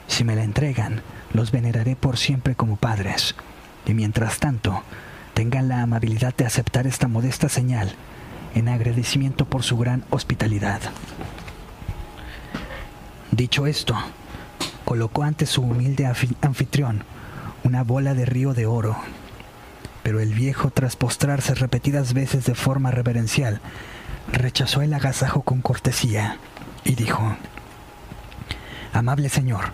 Si me la entregan, los veneraré por siempre como padres. Y mientras tanto, tengan la amabilidad de aceptar esta modesta señal en agradecimiento por su gran hospitalidad. Dicho esto, colocó ante su humilde anfitrión una bola de río de oro. Pero el viejo, tras postrarse repetidas veces de forma reverencial, rechazó el agasajo con cortesía y dijo, Amable señor,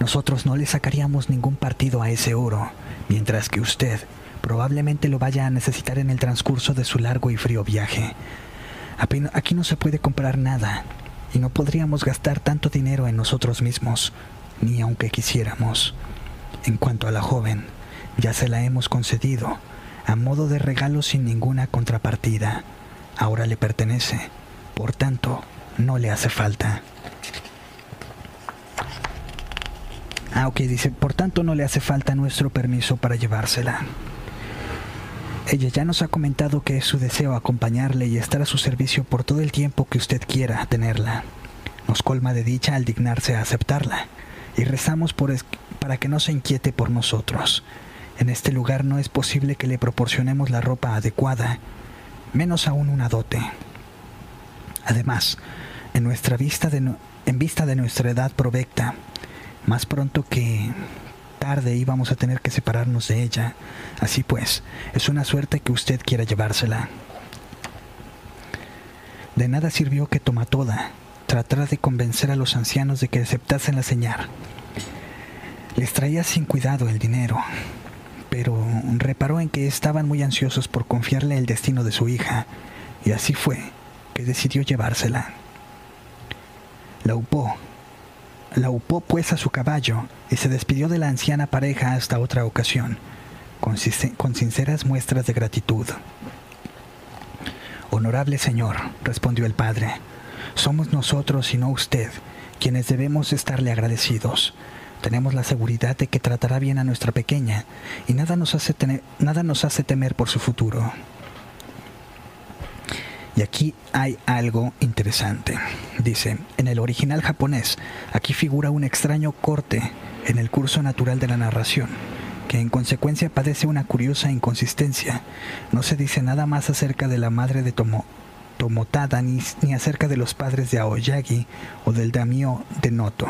nosotros no le sacaríamos ningún partido a ese oro, mientras que usted probablemente lo vaya a necesitar en el transcurso de su largo y frío viaje. Aquí no se puede comprar nada, y no podríamos gastar tanto dinero en nosotros mismos, ni aunque quisiéramos. En cuanto a la joven, ya se la hemos concedido, a modo de regalo sin ninguna contrapartida. Ahora le pertenece, por tanto, no le hace falta. Ah, ok, dice, por tanto no le hace falta nuestro permiso para llevársela. Ella ya nos ha comentado que es su deseo acompañarle y estar a su servicio por todo el tiempo que usted quiera tenerla. Nos colma de dicha al dignarse a aceptarla y rezamos para que no se inquiete por nosotros. En este lugar no es posible que le proporcionemos la ropa adecuada, menos aún una dote. Además, en, nuestra vista de en vista de nuestra edad provecta, más pronto que tarde íbamos a tener que separarnos de ella. Así pues, es una suerte que usted quiera llevársela. De nada sirvió que Tomatoda tratara de convencer a los ancianos de que aceptasen la señal. Les traía sin cuidado el dinero, pero reparó en que estaban muy ansiosos por confiarle el destino de su hija, y así fue que decidió llevársela. La upó la upó pues a su caballo y se despidió de la anciana pareja hasta otra ocasión, con, con sinceras muestras de gratitud. Honorable señor, respondió el padre, somos nosotros y no usted quienes debemos estarle agradecidos. Tenemos la seguridad de que tratará bien a nuestra pequeña y nada nos hace, temer por su futuro. Y aquí hay algo interesante. Dice, en el original japonés, aquí figura un extraño corte en el curso natural de la narración, que en consecuencia padece una curiosa inconsistencia. No se dice nada más acerca de la madre de Tomo, Tomotada ni, ni acerca de los padres de Aoyagi o del daimyo de Noto.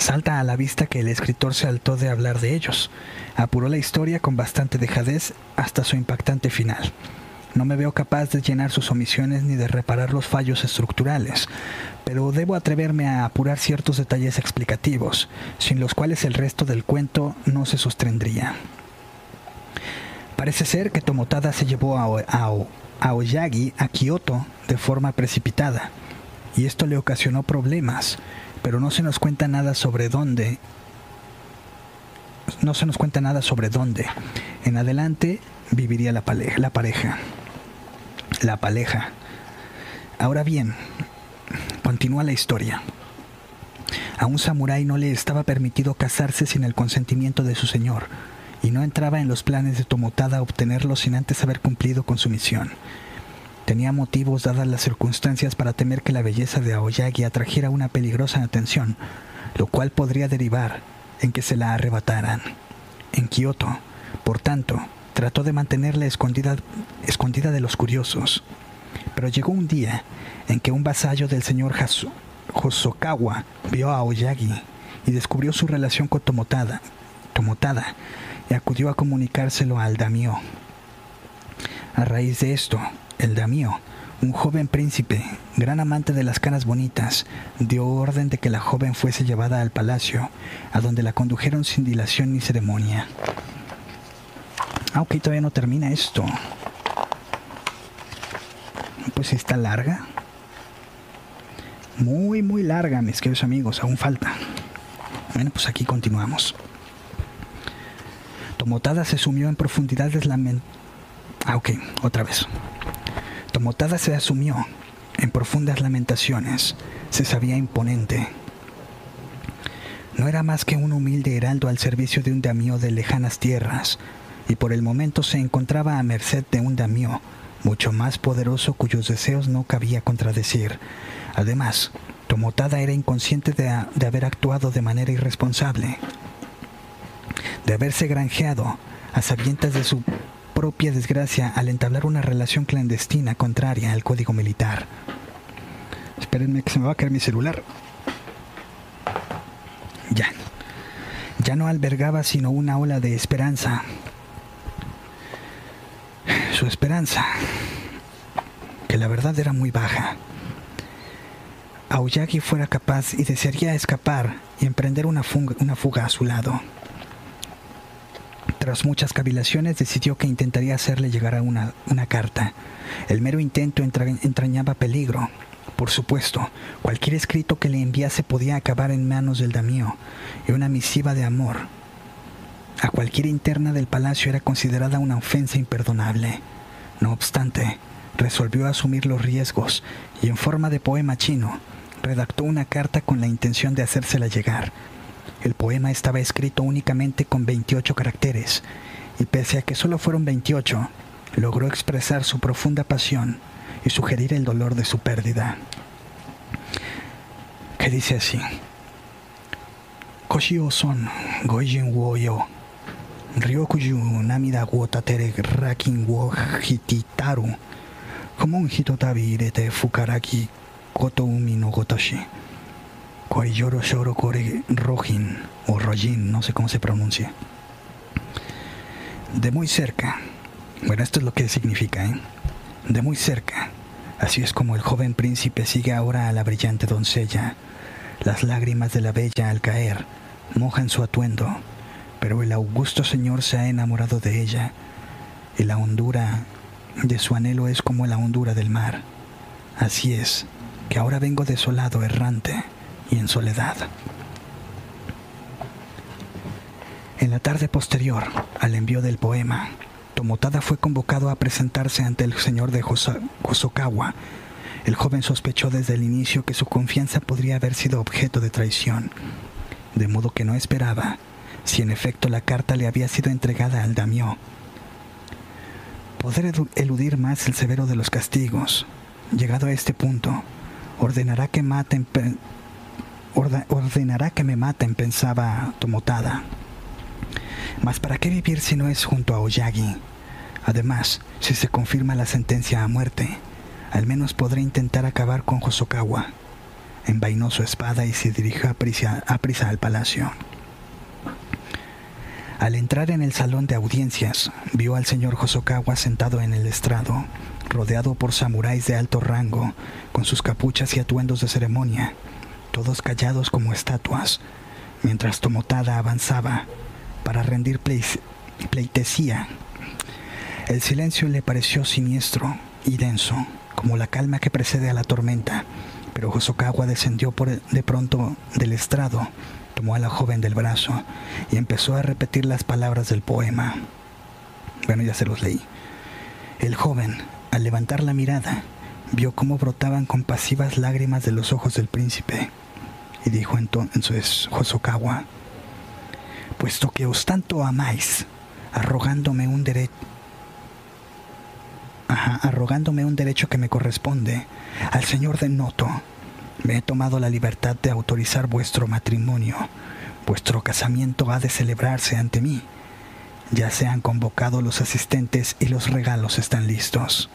Salta a la vista que el escritor se altó de hablar de ellos. Apuró la historia con bastante dejadez hasta su impactante final. No me veo capaz de llenar sus omisiones ni de reparar los fallos estructurales, pero debo atreverme a apurar ciertos detalles explicativos, sin los cuales el resto del cuento no se sostendría. Parece ser que Tomotada se llevó a, Aoyagi a Kioto de forma precipitada, y esto le ocasionó problemas, pero no se nos cuenta nada sobre dónde. No se nos cuenta nada sobre dónde. En adelante viviría la, pareja, la pareja. La. Ahora bien, continúa la historia. A un samurái no le estaba permitido casarse sin el consentimiento de su señor, y no entraba en los planes de Tomotada obtenerlo sin antes haber cumplido con su misión. Tenía motivos dadas las circunstancias para temer que la belleza de Aoyagi atrajera una peligrosa atención, lo cual podría derivar en que se la arrebataran. En Kioto, por tanto, trató de mantenerla escondida, escondida de los curiosos. Pero llegó un día en que un vasallo del señor Hosokawa vio a Aoyagi y descubrió su relación con Tomotada, Tomotada y acudió a comunicárselo al daimyo. A raíz de esto, el daimyo, un joven príncipe, gran amante de las caras bonitas, dio orden de que la joven fuese llevada al palacio, a donde la condujeron sin dilación ni ceremonia. Ah, ok, todavía no termina esto. Pues está larga. Muy, muy larga, mis queridos amigos, aún falta. Bueno, pues aquí continuamos. Tomotada se sumió en profundidades lament... Ah, ok, otra vez. Tomotada se asumió en profundas lamentaciones. Se sabía imponente. No era más que un humilde heraldo al servicio de un daimyo de lejanas tierras, y por el momento se encontraba a merced de un daimyo mucho más poderoso cuyos deseos no cabía contradecir. Además, Tomotada era inconsciente de, de haber actuado de manera irresponsable de haberse granjeado a sabiendas de su propia desgracia al entablar una relación clandestina contraria al código militar. Espérenme que se me va a caer mi celular. Ya. Ya no albergaba sino una ola de esperanza. Su esperanza, que la verdad era muy baja. Aoyagi fuera capaz y desearía escapar y emprender una una fuga a su lado. Tras muchas cavilaciones decidió que intentaría hacerle llegar a una, una carta. El mero intento entrañaba peligro. Por supuesto, cualquier escrito que le enviase podía acabar en manos del daimyo, y una misiva de amor a cualquier interna del palacio era considerada una ofensa imperdonable. No obstante, resolvió asumir los riesgos y en forma de poema chino redactó una carta con la intención de hacérsela llegar. El poema estaba escrito únicamente con 28 caracteres, y pese a que solo fueron 28, logró expresar su profunda pasión y sugerir el dolor de su pérdida. Que dice así: Koshi o son, goijin wo yo, ryokuju namida wo tatere rakin wo hititaru, como un hitotabi irete fukaraki koto umi no gotoshi. Koyoro Shoro Kore Rojin o Rojin, no sé cómo se pronuncia. De muy cerca, bueno, esto es lo que significa, ¿eh? De muy cerca, así es como el joven príncipe sigue ahora a la brillante doncella. Las lágrimas de la bella al caer mojan su atuendo, pero el augusto señor se ha enamorado de ella, y la hondura de su anhelo es como la hondura del mar. Así es, que ahora vengo desolado, errante, y en soledad. En la tarde posterior al envío del poema, Tomotada fue convocado a presentarse ante el señor de Hosokawa. El joven sospechó desde el inicio que su confianza podría haber sido objeto de traición, de modo que no esperaba si en efecto la carta le había sido entregada al daimyo. Poder eludir más el severo de los castigos. Llegado a este punto, ordenará que maten ordenará que me maten, pensaba Tomotada. Mas ¿para qué vivir si no es junto a Oyagi? Además, si se confirma la sentencia a muerte, al menos podré intentar acabar con Hosokawa. Envainó su espada y se dirigió a prisa, a al palacio. Al entrar en el salón de audiencias, vio al señor Hosokawa sentado en el estrado, rodeado por samuráis de alto rango, con sus capuchas y atuendos de ceremonia todos callados como estatuas, mientras Tomotada avanzaba para rendir pleitesía. El silencio le pareció siniestro y denso, como la calma que precede a la tormenta. Pero Hosokawa descendió de pronto del estrado, tomó a la joven del brazo y empezó a repetir las palabras del poema. Bueno, ya se los leí. El joven, al levantar la mirada, vio cómo brotaban compasivas lágrimas de los ojos del príncipe y dijo entonces Hosokawa, puesto que os tanto amáis, arrogándome un derecho arrogándome un derecho que me corresponde al señor de Noto, me he tomado la libertad de autorizar vuestro matrimonio. Vuestro casamiento ha de celebrarse ante mí. Ya se han convocado los asistentes y los regalos están listos.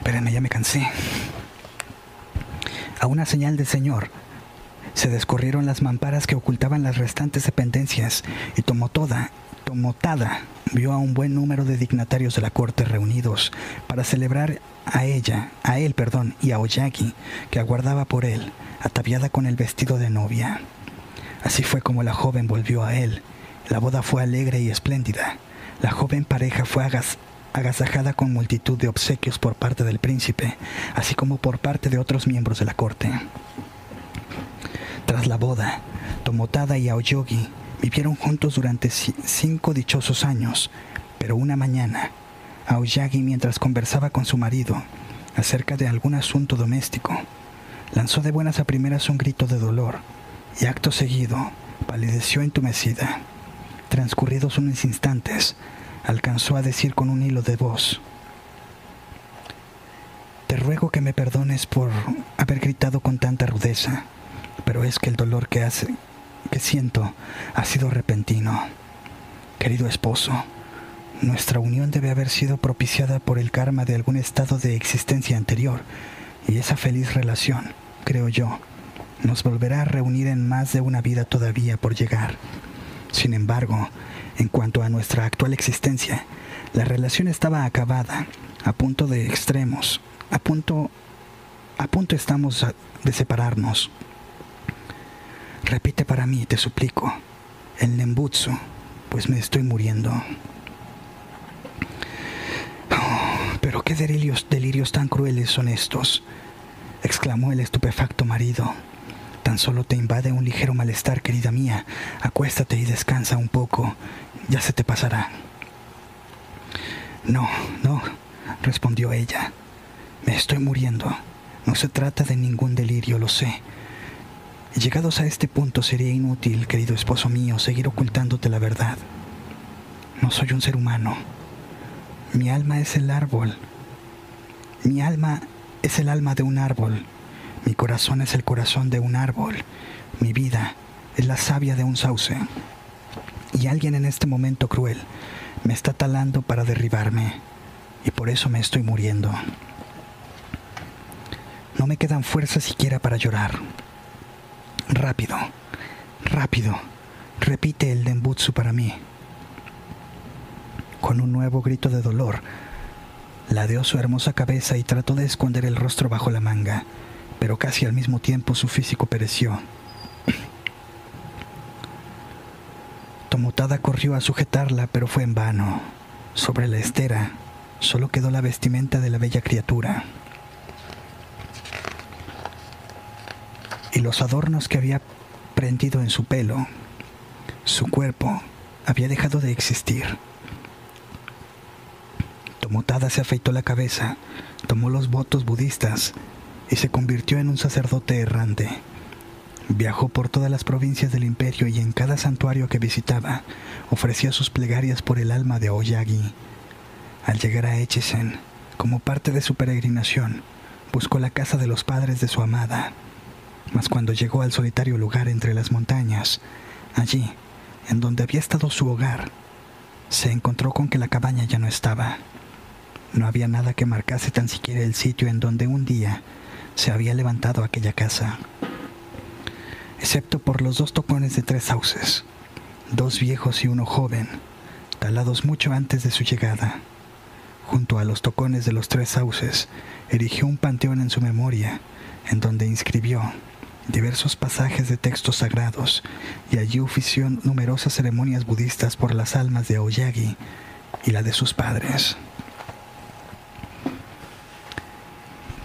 Espérenme, ya me cansé. A una señal del Señor, se descorrieron las mamparas que ocultaban las restantes dependencias y tomó toda, Tomotada vio a un buen número de dignatarios de la corte reunidos para celebrar a ella, a él, perdón, y a Oyagi, que aguardaba por él, ataviada con el vestido de novia. Así fue como la joven volvió a él. La boda fue alegre y espléndida. La joven pareja fue agasajada con multitud de obsequios por parte del príncipe, así como por parte de otros miembros de la corte. Tras la boda, Tomotada y Aoyogi vivieron juntos durante cinco dichosos años, pero una mañana, Aoyagi, mientras conversaba con su marido acerca de algún asunto doméstico, lanzó de buenas a primeras un grito de dolor y acto seguido palideció entumecida. Transcurridos unos instantes, alcanzó a decir con un hilo de voz, Te ruego que me perdones por haber gritado con tanta rudeza, pero es que el dolor que, hace, que siento ha sido repentino. Querido esposo, nuestra unión debe haber sido propiciada por el karma de algún estado de existencia anterior, y esa feliz relación, creo yo, nos volverá a reunir en más de una vida todavía por llegar. Sin embargo, en cuanto a nuestra actual existencia, la relación estaba acabada, a punto de extremos, a punto, a punto estamos de separarnos. Repite para mí, te suplico, el Nembutsu, pues me estoy muriendo. Oh, pero qué delirios, delirios tan crueles son estos, exclamó el estupefacto marido. Tan solo te invade un ligero malestar, querida mía. Acuéstate y descansa un poco. Ya se te pasará. No, no, respondió ella. Me estoy muriendo. No se trata de ningún delirio, lo sé. Llegados a este punto sería inútil, querido esposo mío, seguir ocultándote la verdad. No soy un ser humano. Mi alma es el árbol. Mi alma es el alma de un árbol. Mi corazón es el corazón de un árbol. Mi vida es la savia de un sauce. Y alguien en este momento cruel me está talando para derribarme. Y por eso me estoy muriendo. No me quedan fuerzas siquiera para llorar. Rápido, rápido, repite el Dembutsu para mí. Con un nuevo grito de dolor, ladeó su hermosa cabeza y trató de esconder el rostro bajo la manga, pero casi al mismo tiempo su físico pereció. Tomotada corrió a sujetarla, pero fue en vano. Sobre la estera solo quedó la vestimenta de la bella criatura. y los adornos que había prendido en su pelo, su cuerpo había dejado de existir. Tomotada se afeitó la cabeza, tomó los votos budistas y se convirtió en un sacerdote errante. Viajó por todas las provincias del imperio y en cada santuario que visitaba ofrecía sus plegarias por el alma de Oyagi. Al llegar a Echizen, como parte de su peregrinación, buscó la casa de los padres de su amada mas cuando llegó al solitario lugar entre las montañas, allí, en donde había estado su hogar, se encontró con que la cabaña ya no estaba. No había nada que marcase tan siquiera el sitio en donde un día se había levantado aquella casa, excepto por los dos tocones de tres sauces, dos viejos y uno joven, talados mucho antes de su llegada. Junto a los tocones de los tres sauces, erigió un panteón en su memoria, en donde inscribió diversos pasajes de textos sagrados y allí ofició numerosas ceremonias budistas por las almas de Aoyagi y la de sus padres.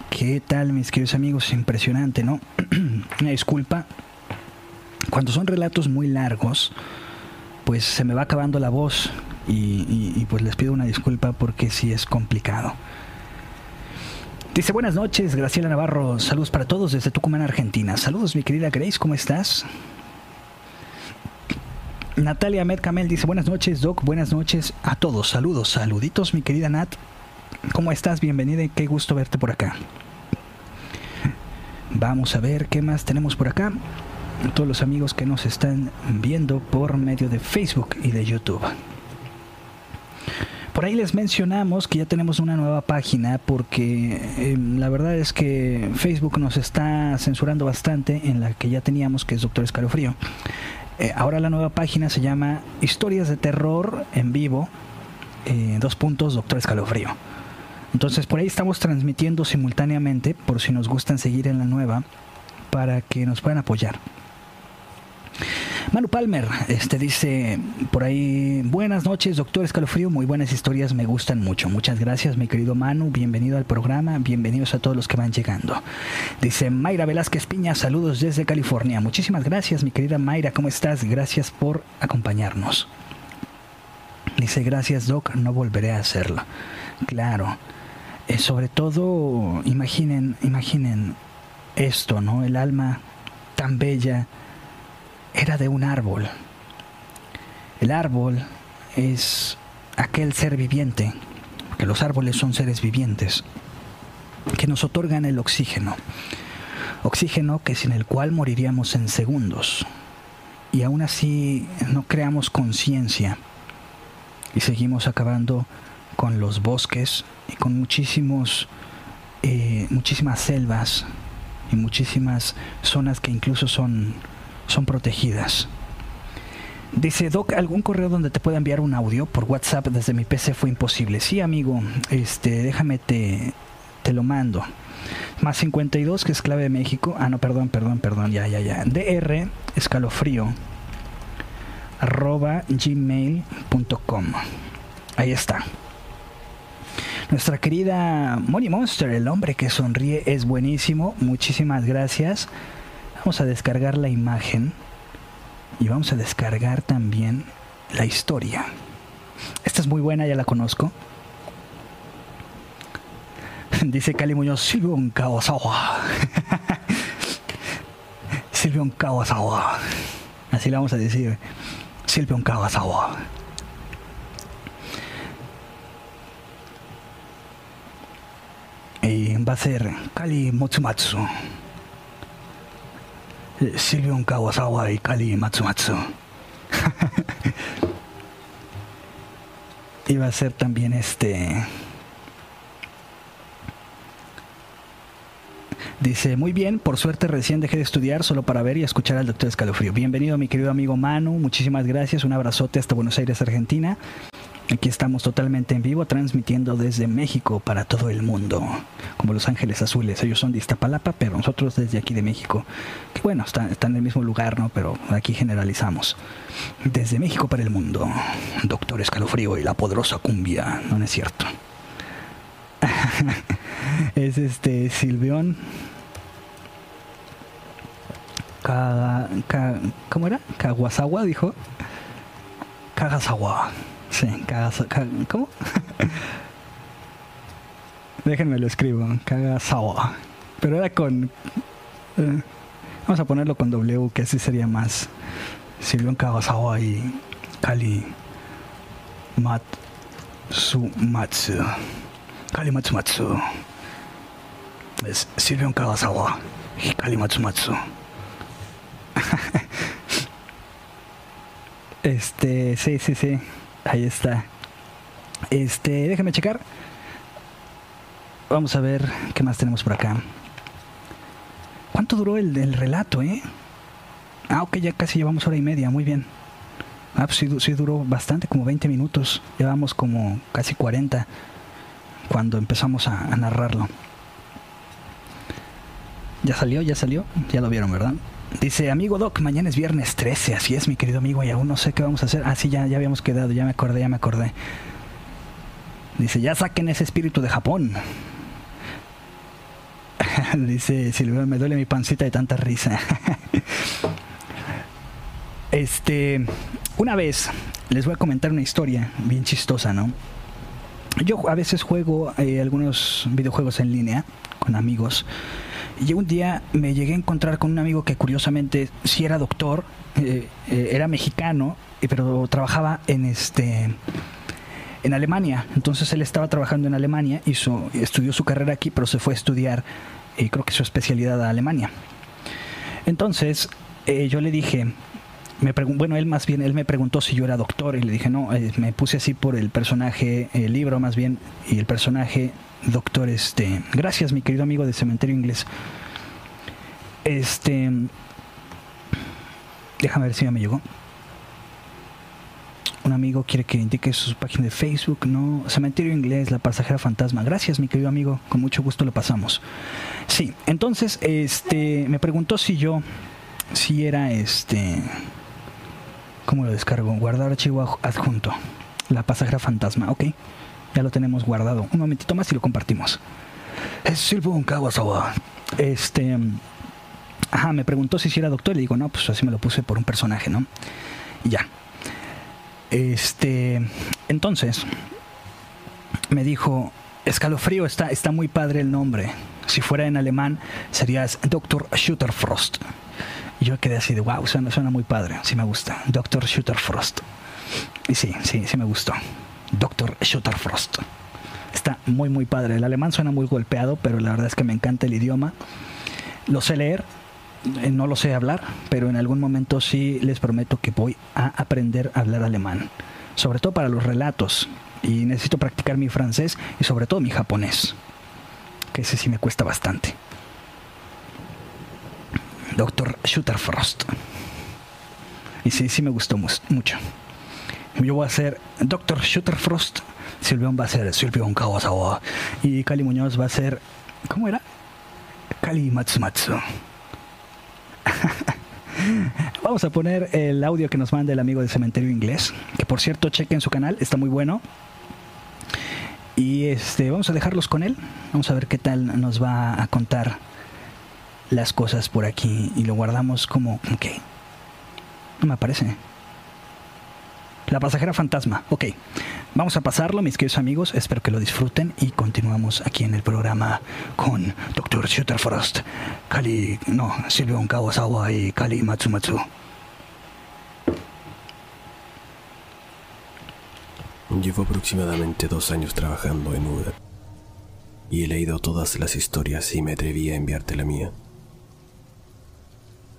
¿Qué tal, mis queridos amigos? Impresionante, ¿no? [CLEARS THROAT] Una disculpa cuando son relatos muy largos, pues se me va acabando la voz y, pues les pido una disculpa porque sí es complicado. Dice buenas noches, Graciela Navarro. Saludos para todos desde Tucumán, Argentina. Saludos, mi querida Grace, ¿cómo estás? Natalia Medcamel dice buenas noches, Doc. Buenas noches a todos. Saludos, saluditos, mi querida Nat. ¿Cómo estás? Bienvenida y qué gusto verte por acá. Vamos a ver qué más tenemos por acá. Todos los amigos que nos están viendo por medio de Facebook y de YouTube. Por ahí les mencionamos que ya tenemos una nueva página porque em, la verdad es que Facebook nos está censurando bastante en la que ya teníamos, que es Doctor Escalofrío. Eh, ahora la nueva página se llama Historias de Terror en Vivo, eh, dos puntos, Doctor Escalofrío. Entonces por ahí estamos transmitiendo simultáneamente, por si nos gustan seguir en la nueva, para que nos puedan apoyar. Manu Palmer este, dice por ahí, buenas noches, doctor Escalofrío, muy buenas historias, me gustan mucho. Muchas gracias, mi querido Manu, bienvenido al programa, bienvenidos a todos los que van llegando. Dice Mayra Velázquez Piña, saludos desde California. Muchísimas gracias, mi querida Mayra, ¿cómo estás? Gracias por acompañarnos. Dice, gracias, Doc, no volveré a hacerlo. Claro, eh, sobre todo, imaginen, imaginen esto, ¿no? El alma tan bella era de un árbol. El árbol es aquel ser viviente, porque los árboles son seres vivientes, que nos otorgan el oxígeno. Oxígeno que sin el cual moriríamos en segundos. Y aún así no creamos conciencia y seguimos acabando con los bosques y con muchísimos, eh, muchísimas selvas y muchísimas zonas que incluso son son protegidas. Dice Doc, ¿algún correo donde te pueda enviar un audio? Por WhatsApp desde mi PC fue imposible. Sí, amigo, este, déjame te, te lo mando. Más 52, que es clave de México. Ah, no, perdón, perdón, perdón, ya, ya, ya. DR escalofrío arroba gmail.com. Ahí está. Nuestra querida Money Monster, el hombre que sonríe, es buenísimo. Muchísimas gracias. Vamos a descargar la imagen y vamos a descargar también la historia. Esta es muy buena, ya la conozco. [LAUGHS] Dice Cali Muñoz, Silvio Kawasawa. Silvio Kawasawa. Así le vamos a decir. Silvio Kawasawa. Y va a ser Kali Motsumatsu. Silvio Kawasawa y Kali Matsumatsu. [LAUGHS] Iba a ser también este. Dice, muy bien, por suerte recién dejé de estudiar solo para ver y escuchar al doctor Escalofrío. Bienvenido mi querido amigo Manu, muchísimas gracias, un abrazote hasta Buenos Aires, Argentina. Aquí estamos totalmente en vivo, transmitiendo desde México para todo el mundo, como Los Ángeles Azules. Ellos son de Iztapalapa, pero nosotros desde aquí de México. Que bueno, están, en el mismo lugar, ¿no? Pero aquí generalizamos. Desde México para el mundo. Doctor Escalofrío y la poderosa cumbia. No, es cierto. [LAUGHS] es este Silvión. ¿Cómo era? Kawasawa, dijo. Kagasawa. Sí, ¿cómo? [LAUGHS] Déjenme lo escribo, Kagasawa. Pero era con... Eh, vamos a ponerlo con W, que así sería más. Silvio Kagasawa y Kali Matsumatsu. Kali Matsumatsu. Es Silvio Kagasawa y Kali Matsumatsu. [LAUGHS] este, sí, sí, sí. Ahí está. Este, déjame checar. Vamos a ver qué más tenemos por acá. ¿Cuánto duró el, el relato, eh? Ah, ok, ya casi llevamos hora y media, muy bien. Ah, pues sí, sí, duró bastante, como 20 minutos. Llevamos como casi 40 cuando empezamos a, a narrarlo. ¿Ya salió? ¿Ya salió? Ya lo vieron, ¿verdad? Dice, amigo Doc, mañana es viernes 13, así es mi querido amigo, y aún no sé qué vamos a hacer. Ah, sí, ya, ya habíamos quedado, ya me acordé, ya me acordé. Dice, ya saquen ese espíritu de Japón. [LAUGHS] Dice Silvio, me duele mi pancita de tanta risa. [LAUGHS] este, una vez les voy a comentar una historia bien chistosa, ¿no? Yo a veces juego eh, algunos videojuegos en línea con amigos. Y un día me llegué a encontrar con un amigo que curiosamente sí era doctor, eh, eh, era mexicano, pero trabajaba en este en Alemania. Entonces él estaba trabajando en Alemania, hizo, estudió su carrera aquí, pero se fue a estudiar, y creo que su especialidad a Alemania. Entonces yo le dije, me bueno, él más bien, él me preguntó si yo era doctor y le dije, no, eh, me puse así por el personaje, el libro más bien, y el personaje doctor, este, gracias mi querido amigo de Cementerio Inglés. Este, déjame ver si ya me llegó. Un amigo quiere que indique su página de Facebook, no, Cementerio Inglés, la pasajera fantasma. Gracias, mi querido amigo, con mucho gusto lo pasamos. Sí, entonces, este, me preguntó si yo, si era este, ¿Cómo lo descargo? Guardar archivo adjunto. La pasajera fantasma. Ok. Ya lo tenemos guardado. Un momentito más y lo compartimos. Es Kawasawa. Este. Ajá, me preguntó si era doctor. Y le digo, no, pues así me lo puse por un personaje, ¿no? Y ya. Este. Entonces. Me dijo. Escalofrío, está, está muy padre el nombre. Si fuera en alemán, serías Dr. Shooterfrost. Y yo quedé así de, wow, suena, suena muy padre, sí me gusta. Doctor Frost Y sí, sí, sí me gustó. Doctor Frost Está muy, muy padre. El alemán suena muy golpeado, pero la verdad es que me encanta el idioma. Lo sé leer, eh, no lo sé hablar, pero en algún momento sí les prometo que voy a aprender a hablar alemán. Sobre todo para los relatos. Y necesito practicar mi francés y sobre todo mi japonés. Que ese sí me cuesta bastante. Doctor Frost Y sí, sí me gustó mucho. Yo voy a ser Doctor Frost Silvión va a ser Silvión Kawasawa. Y Kali Muñoz va a ser. ¿Cómo era? Kali Matsumatsu. [LAUGHS] Vamos a poner el audio que nos manda el amigo de Cementerio Inglés. Que por cierto, chequen su canal, está muy bueno. Y este, vamos a dejarlos con él. Vamos a ver qué tal nos va a contar las cosas por aquí y lo guardamos como, ok, no me aparece. La pasajera fantasma, ok. Vamos a pasarlo, mis queridos amigos. Espero que lo disfruten y continuamos aquí en el programa con Dr. Shooterfrost, Kali, no, Silvio Kawasawa y Kali Matsumatsu. Llevo aproximadamente dos años trabajando en Uber y he leído todas las historias y me atreví a enviarte la mía.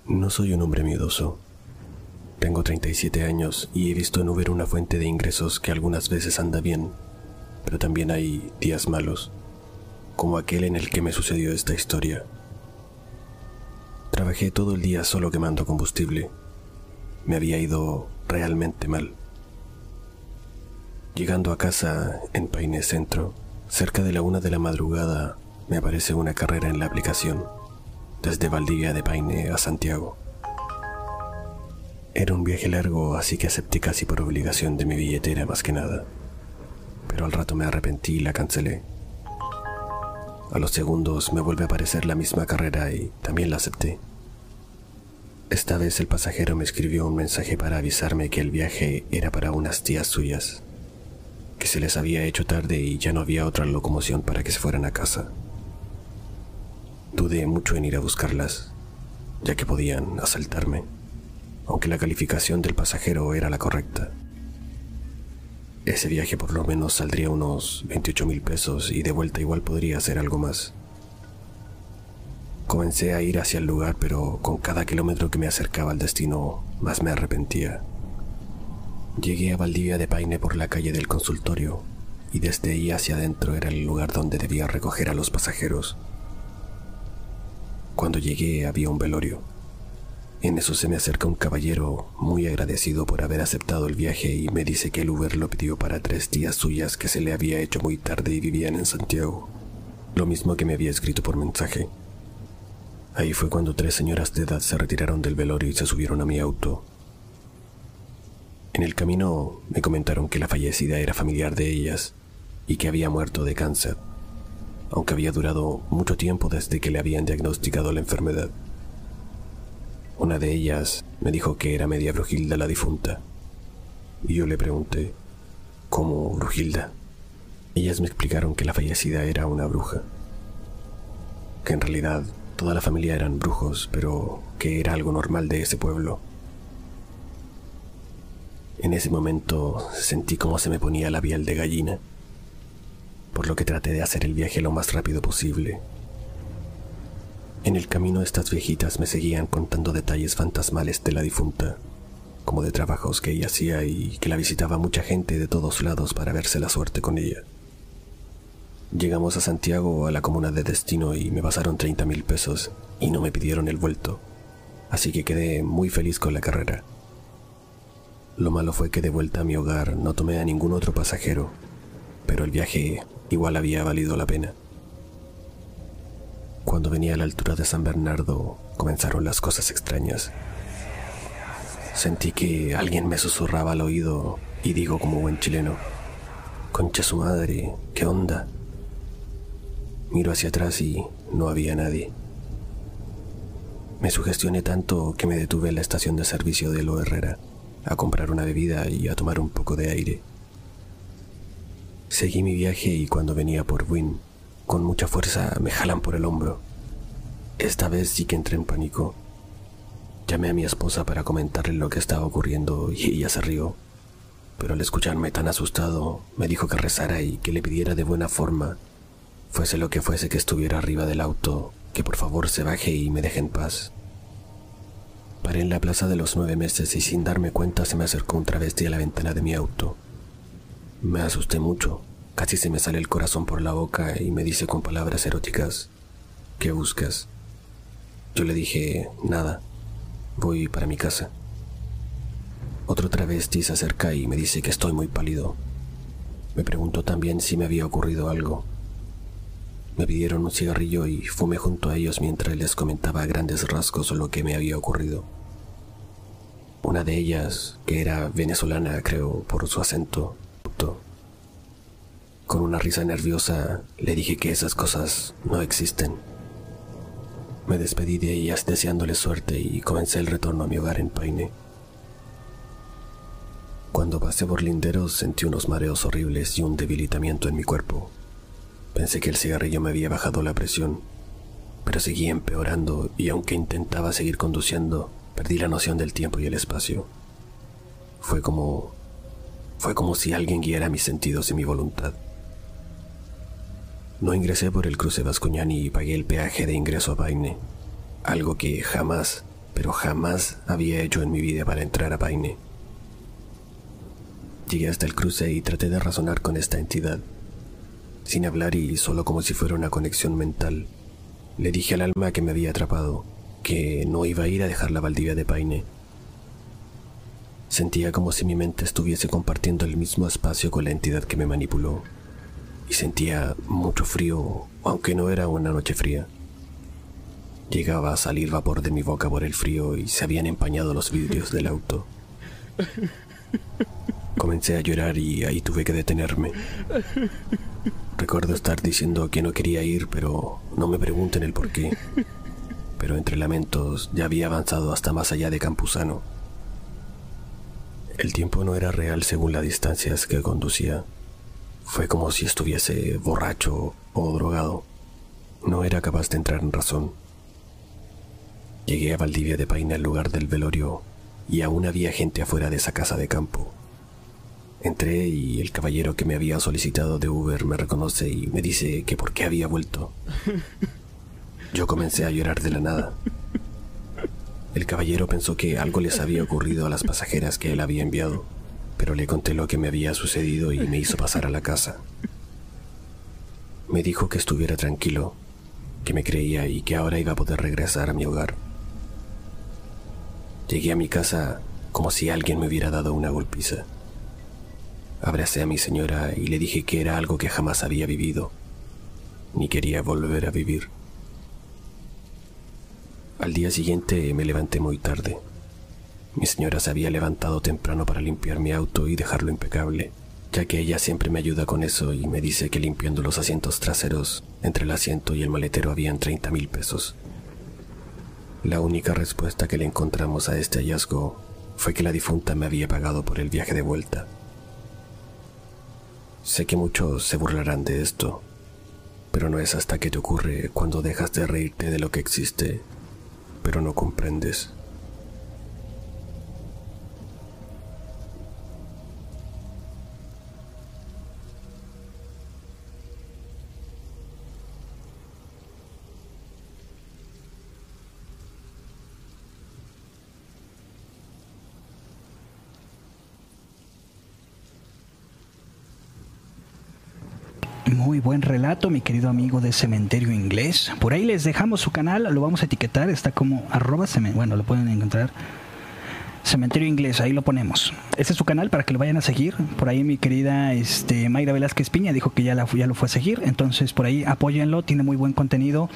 No soy un hombre miedoso. Tengo 37 años y he visto en Uber una fuente de ingresos que algunas veces anda bien, pero también hay días malos, como aquel en el que me sucedió esta historia. Trabajé todo el día solo quemando combustible. Me había ido realmente mal. Llegando a casa en Paine Centro, cerca de la una de la madrugada, me aparece una carrera en la aplicación desde Valdivia de Paine a Santiago. Era un viaje largo, así que acepté casi por obligación de mi billetera más que nada. Pero al rato me arrepentí y la cancelé. A los segundos me vuelve a aparecer la misma carrera y también la acepté. Esta vez el pasajero me escribió un mensaje para avisarme que el viaje era para unas tías suyas, que se les había hecho tarde y ya no había otra locomoción para que se fueran a casa. Dudé mucho en ir a buscarlas, ya que podían asaltarme, aunque la calificación del pasajero era la correcta. Ese viaje por lo menos saldría unos 28 mil pesos y de vuelta igual podría ser algo más. Comencé a ir hacia el lugar, pero con cada kilómetro que me acercaba al destino, más me arrepentía. Llegué a Valdivia de Paine por la calle del consultorio, y desde ahí hacia adentro era el lugar donde debía recoger a los pasajeros. Cuando llegué había un velorio. En eso se me acerca un caballero muy agradecido por haber aceptado el viaje y me dice que el Uber lo pidió para tres tías suyas que se le había hecho muy tarde y vivían en Santiago. Lo mismo que me había escrito por mensaje. Ahí fue cuando tres señoras de edad se retiraron del velorio y se subieron a mi auto. En el camino me comentaron que la fallecida era familiar de ellas y que había muerto de cáncer. Aunque había durado mucho tiempo desde que le habían diagnosticado la enfermedad. Una de ellas me dijo que era media Brujilda la difunta, y yo le pregunté, ¿cómo Brujilda? Ellas me explicaron que la fallecida era una bruja, que en realidad toda la familia eran brujos, pero que era algo normal de ese pueblo. En ese momento sentí como se me ponía la piel de gallina, por lo que traté de hacer el viaje lo más rápido posible. En el camino estas viejitas me seguían contando detalles fantasmales de la difunta, como de trabajos que ella hacía y que la visitaba mucha gente de todos lados para verse la suerte con ella. Llegamos a Santiago, a la comuna de destino, y me pasaron 30 mil pesos y no me pidieron el vuelto, así que quedé muy feliz con la carrera. Lo malo fue que de vuelta a mi hogar no tomé a ningún otro pasajero, pero el viaje igual había valido la pena. Cuando venía a la altura de San Bernardo, comenzaron las cosas extrañas. Sentí que alguien me susurraba al oído y digo como buen chileno, concha su madre, ¿qué onda? Miro hacia atrás y no había nadie. Me sugestioné tanto que me detuve en la estación de servicio de Lo Herrera a comprar una bebida y a tomar un poco de aire. Seguí mi viaje y cuando venía por Wynn, con mucha fuerza me jalan por el hombro. Esta vez sí que entré en pánico Llamé a mi esposa para comentarle lo que estaba ocurriendo y ella se rió. Pero al escucharme tan asustado, me dijo que rezara y que le pidiera de buena forma, fuese lo que fuese que estuviera arriba del auto, que por favor se baje y me deje en paz. Paré en la plaza de los nueve meses y sin darme cuenta se me acercó un travesti a la ventana de mi auto. Me asusté mucho, casi se me sale el corazón por la boca y me dice con palabras eróticas, ¿qué buscas? Yo le dije, nada. Voy para mi casa. Otro travesti se acerca y me dice que estoy muy pálido. Me preguntó también si me había ocurrido algo. Me pidieron un cigarrillo y fumé junto a ellos mientras les comentaba a grandes rasgos lo que me había ocurrido. Una de ellas, que era venezolana, creo, por su acento, con una risa nerviosa, le dije que esas cosas no existen. Me despedí de ellas deseándoles suerte y comencé el retorno a mi hogar en Paine. Cuando pasé por linderos sentí unos mareos horribles y un debilitamiento en mi cuerpo. Pensé que el cigarrillo me había bajado la presión, pero seguía empeorando y aunque intentaba seguir conduciendo, perdí la noción del tiempo y el espacio. Fue como... fue como si alguien guiara mis sentidos y mi voluntad. No ingresé por el cruce Vascuñani y pagué el peaje de ingreso a Paine, algo que jamás, pero jamás había hecho en mi vida para entrar a Paine. Llegué hasta el cruce y traté de razonar con esta entidad. Sin hablar y solo como si fuera una conexión mental, le dije al alma que me había atrapado, que no iba a ir a dejar la Valdivia de Paine. Sentía como si mi mente estuviese compartiendo el mismo espacio con la entidad que me manipuló y sentía mucho frío, aunque no era una noche fría. Llegaba a salir vapor de mi boca por el frío y se habían empañado los vidrios del auto. Comencé a llorar y ahí tuve que detenerme. Recuerdo estar diciendo que no quería ir, pero no me pregunten el por qué. Pero entre lamentos ya había avanzado hasta más allá de Campuzano. El tiempo no era real según las distancias que conducía. Fue como si estuviese borracho o drogado. No era capaz de entrar en razón. Llegué a Valdivia de Paine al lugar del velorio y aún había gente afuera de esa casa de campo. Entré y el caballero que me había solicitado de Uber me reconoce y me dice que por qué había vuelto. [LAUGHS] Yo comencé a llorar de la nada. El caballero pensó que algo les había ocurrido a las pasajeras que él había enviado pero le conté lo que me había sucedido y me hizo pasar a la casa. Me dijo que estuviera tranquilo, que me creía y que ahora iba a poder regresar a mi hogar. Llegué a mi casa como si alguien me hubiera dado una golpiza. Abracé a mi señora y le dije que era algo que jamás había vivido, ni quería volver a vivir. Al día siguiente me levanté muy tarde. Mi señora se había levantado temprano para limpiar mi auto y dejarlo impecable, ya que ella siempre me ayuda con eso y me dice que limpiando los asientos traseros entre el asiento y el maletero habían 30 mil pesos. La única respuesta que le encontramos a este hallazgo fue que la difunta me había pagado por el viaje de vuelta. Sé que muchos se burlarán de esto, pero no es hasta que te ocurre cuando dejas de reírte de lo que existe, pero no comprendes. Muy buen relato, mi querido amigo de Cementerio Inglés. Por ahí les dejamos su canal, lo vamos a etiquetar, está como arroba bueno, lo pueden encontrar. Cementerio Inglés, ahí lo ponemos. Este es su canal para que lo vayan a seguir. Por ahí mi querida este, Mayra Velázquez Piña dijo que ya, la, ya lo fue a seguir. Entonces por ahí apóyenlo, tiene muy buen contenido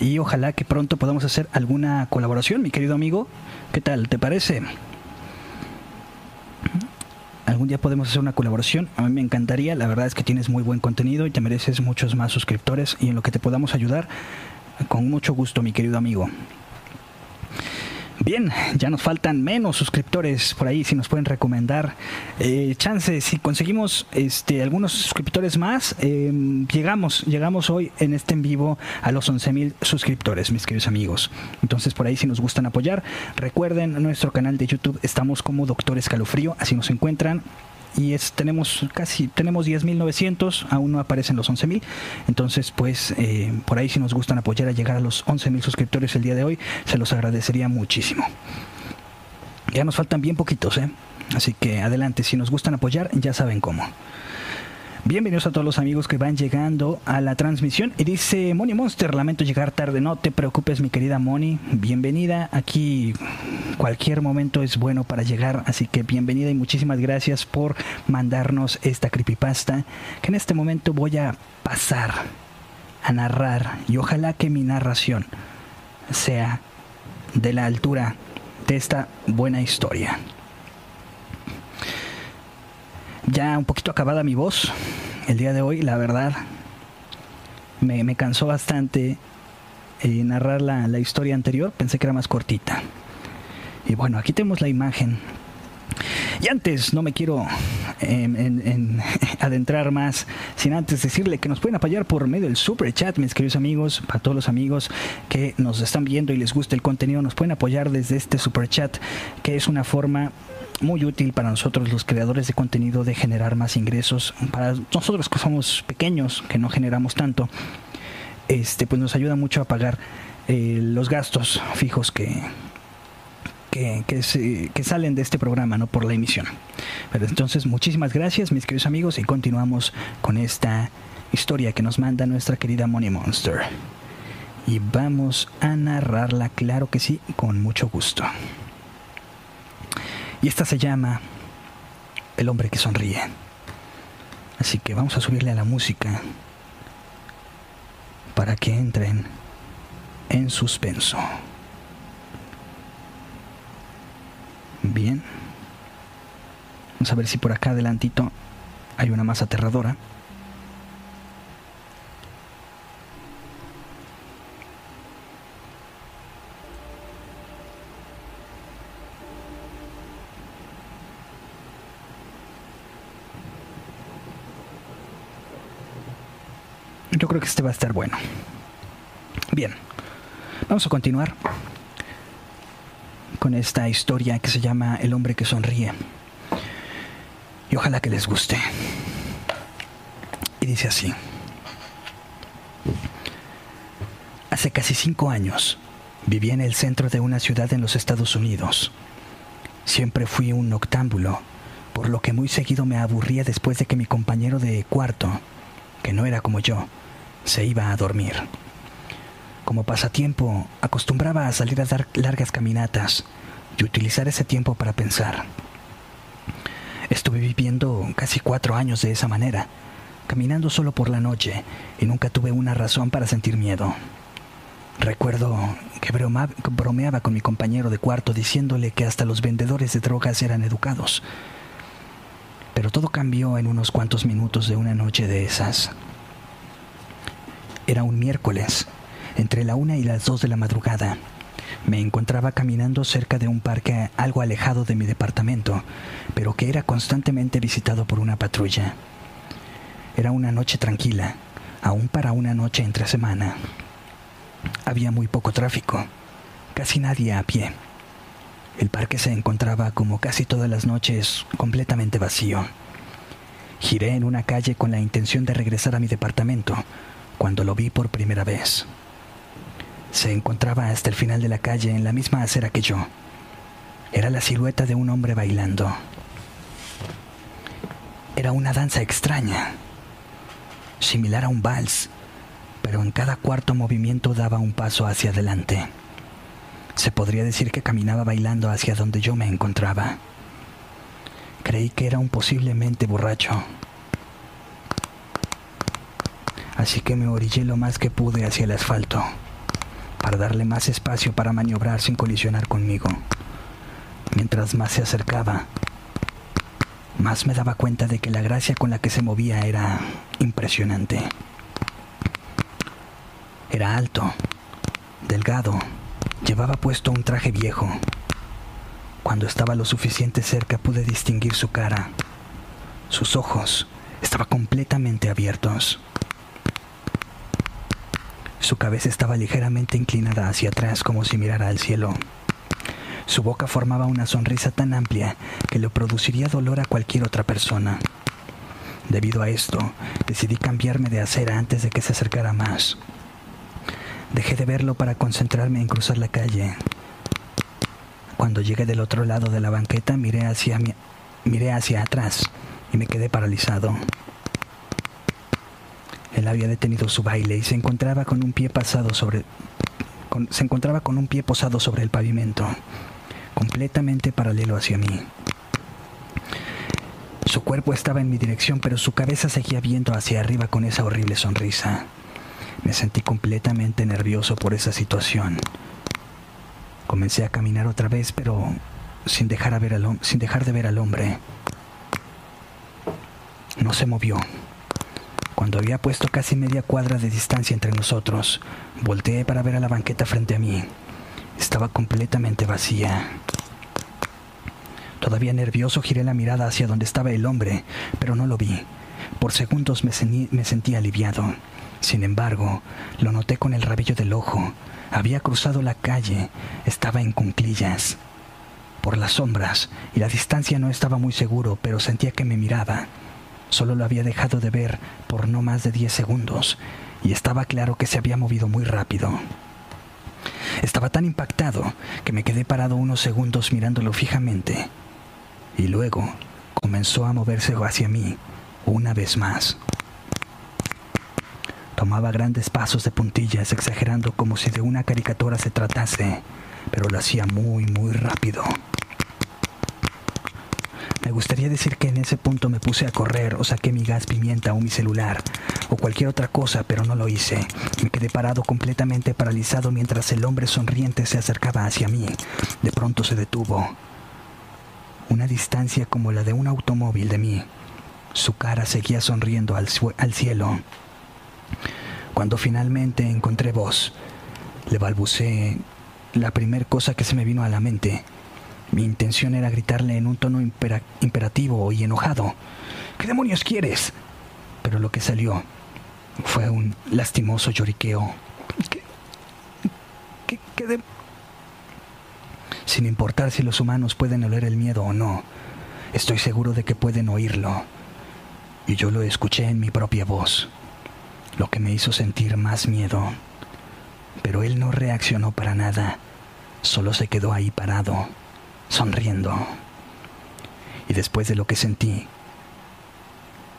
y ojalá que pronto podamos hacer alguna colaboración, mi querido amigo. ¿Qué tal? ¿Te parece? Algún día podemos hacer una colaboración. A mí me encantaría. La verdad es que tienes muy buen contenido y te mereces muchos más suscriptores y en lo que te podamos ayudar, con mucho gusto, mi querido amigo. Bien, ya nos faltan menos suscriptores por ahí, si nos pueden recomendar. Eh, chance, si conseguimos este, algunos suscriptores más, em, llegamos, llegamos hoy en este en vivo a los 11.000 suscriptores, mis queridos amigos. Entonces, por ahí, si nos gustan apoyar, recuerden nuestro canal de YouTube, estamos como Doctor Escalofrío, así nos encuentran y es, tenemos casi tenemos 10.900, aún no aparecen los 11.000. Entonces, pues eh, por ahí si nos gustan apoyar a llegar a los 11.000 suscriptores el día de hoy, se los agradecería muchísimo. Ya nos faltan bien poquitos, ¿eh? Así que adelante, si nos gustan apoyar, ya saben cómo. Bienvenidos a todos los amigos que van llegando a la transmisión. Y dice Moni Monster, lamento llegar tarde. No te preocupes, mi querida Moni. Bienvenida. Aquí cualquier momento es bueno para llegar. Así que bienvenida y muchísimas gracias por mandarnos esta creepypasta. Que en este momento voy a pasar a narrar. Y ojalá que mi narración sea de la altura de esta buena historia ya un poquito acabada mi voz el día de hoy, la verdad. Me, cansó bastante eh, narrar la, la historia anterior, pensé que era más cortita. Y bueno, aquí tenemos la imagen y antes, no me quiero en, [LAUGHS] adentrar más, sin antes decirle que nos pueden apoyar por medio del super chat, mis queridos amigos, para todos los amigos que nos están viendo y les gusta el contenido, nos pueden apoyar desde este super chat, que es una forma muy útil para nosotros los creadores de contenido de generar más ingresos. Para nosotros que somos pequeños, que no generamos tanto, este pues nos ayuda mucho a pagar eh, los gastos fijos que, que, que, salen de este programa, no por la emisión. Pero entonces, muchísimas gracias, mis queridos amigos, y continuamos con esta historia que nos manda nuestra querida Money Monster. Y vamos a narrarla, claro que sí, con mucho gusto. Y esta se llama El hombre que sonríe. Así que vamos a subirle a la música para que entren en suspenso. Bien. Vamos a ver si por acá adelantito hay una más aterradora. Que este va a estar bueno. Bien, vamos a continuar con esta historia que se llama El hombre que sonríe. Y ojalá que les guste. Y dice así. Hace casi cinco años vivía en el centro de una ciudad en los Estados Unidos. Siempre fui un noctámbulo, por lo que muy seguido me aburría después de que mi compañero de cuarto, que no era como yo, se iba a dormir. Como pasatiempo, acostumbraba a salir a dar largas caminatas y utilizar ese tiempo para pensar. Estuve viviendo casi cuatro años de esa manera, caminando solo por la noche y nunca tuve una razón para sentir miedo. Recuerdo que bromeaba con mi compañero de cuarto diciéndole que hasta los vendedores de drogas eran educados. Pero todo cambió en unos cuantos minutos de una noche de esas. Era un miércoles, entre la una y las dos de la madrugada. Me encontraba caminando cerca de un parque algo alejado de mi departamento, pero que era constantemente visitado por una patrulla. Era una noche tranquila, aún para una noche entre semana. Había muy poco tráfico, casi nadie a pie. El parque se encontraba, como casi todas las noches, completamente vacío. Giré en una calle con la intención de regresar a mi departamento cuando lo vi por primera vez. Se encontraba hasta el final de la calle en la misma acera que yo. Era la silueta de un hombre bailando. Era una danza extraña, similar a un vals, pero en cada cuarto movimiento daba un paso hacia adelante. Se podría decir que caminaba bailando hacia donde yo me encontraba. Creí que era un posiblemente borracho. Así que me orillé lo más que pude hacia el asfalto, para darle más espacio para maniobrar sin colisionar conmigo. Mientras más se acercaba, más me daba cuenta de que la gracia con la que se movía era impresionante. Era alto, delgado, llevaba puesto un traje viejo. Cuando estaba lo suficiente cerca pude distinguir su cara. Sus ojos estaban completamente abiertos. Su cabeza estaba ligeramente inclinada hacia atrás como si mirara al cielo. Su boca formaba una sonrisa tan amplia que le produciría dolor a cualquier otra persona. Debido a esto, decidí cambiarme de acera antes de que se acercara más. Dejé de verlo para concentrarme en cruzar la calle. Cuando llegué del otro lado de la banqueta, miré hacia, miré hacia atrás y me quedé paralizado. Él había detenido su baile y se encontraba con un pie pasado sobre se encontraba con un pie posado sobre el pavimento completamente paralelo hacia mí. Su cuerpo estaba en mi dirección, pero su cabeza seguía viendo hacia arriba con esa horrible sonrisa. Me sentí completamente nervioso por esa situación. Comencé a caminar otra vez, pero sin dejar, ver sin dejar de ver al hombre. No se movió. Cuando había puesto casi media cuadra de distancia entre nosotros, volteé para ver a la banqueta frente a mí. Estaba completamente vacía. Todavía nervioso giré la mirada hacia donde estaba el hombre, pero no lo vi. Por segundos me, me sentí aliviado. Sin embargo, lo noté con el rabillo del ojo. Había cruzado la calle, estaba en cunclillas. Por las sombras y la distancia no estaba muy seguro, pero sentía que me miraba. Solo lo había dejado de ver por no más de diez segundos, y estaba claro que se había movido muy rápido. Estaba tan impactado que me quedé parado unos segundos mirándolo fijamente y luego comenzó a moverse hacia mí una vez más. Tomaba grandes pasos de puntillas, exagerando como si de una caricatura se tratase, pero lo hacía muy, muy rápido. Me gustaría decir que en ese punto me puse a correr o saqué mi gas pimienta o mi celular o cualquier otra cosa, pero no lo hice. Me quedé parado completamente paralizado mientras el hombre sonriente se acercaba hacia mí. De pronto se detuvo. Una distancia como la de un automóvil de mí. Su cara seguía sonriendo al, al cielo. Cuando finalmente encontré voz, le balbuceé la primera cosa que se me vino a la mente. Mi intención era gritarle en un tono imperativo y enojado. ¿Qué demonios quieres? Pero lo que salió fue un lastimoso lloriqueo. ¿Qué, qué, Sin importar si los humanos pueden oler el miedo o no, estoy seguro de que pueden oírlo. Y yo lo escuché en mi propia voz, lo que me hizo sentir más miedo. Pero él no reaccionó para nada, solo se quedó ahí parado, sonriendo. Y después de lo que sentí,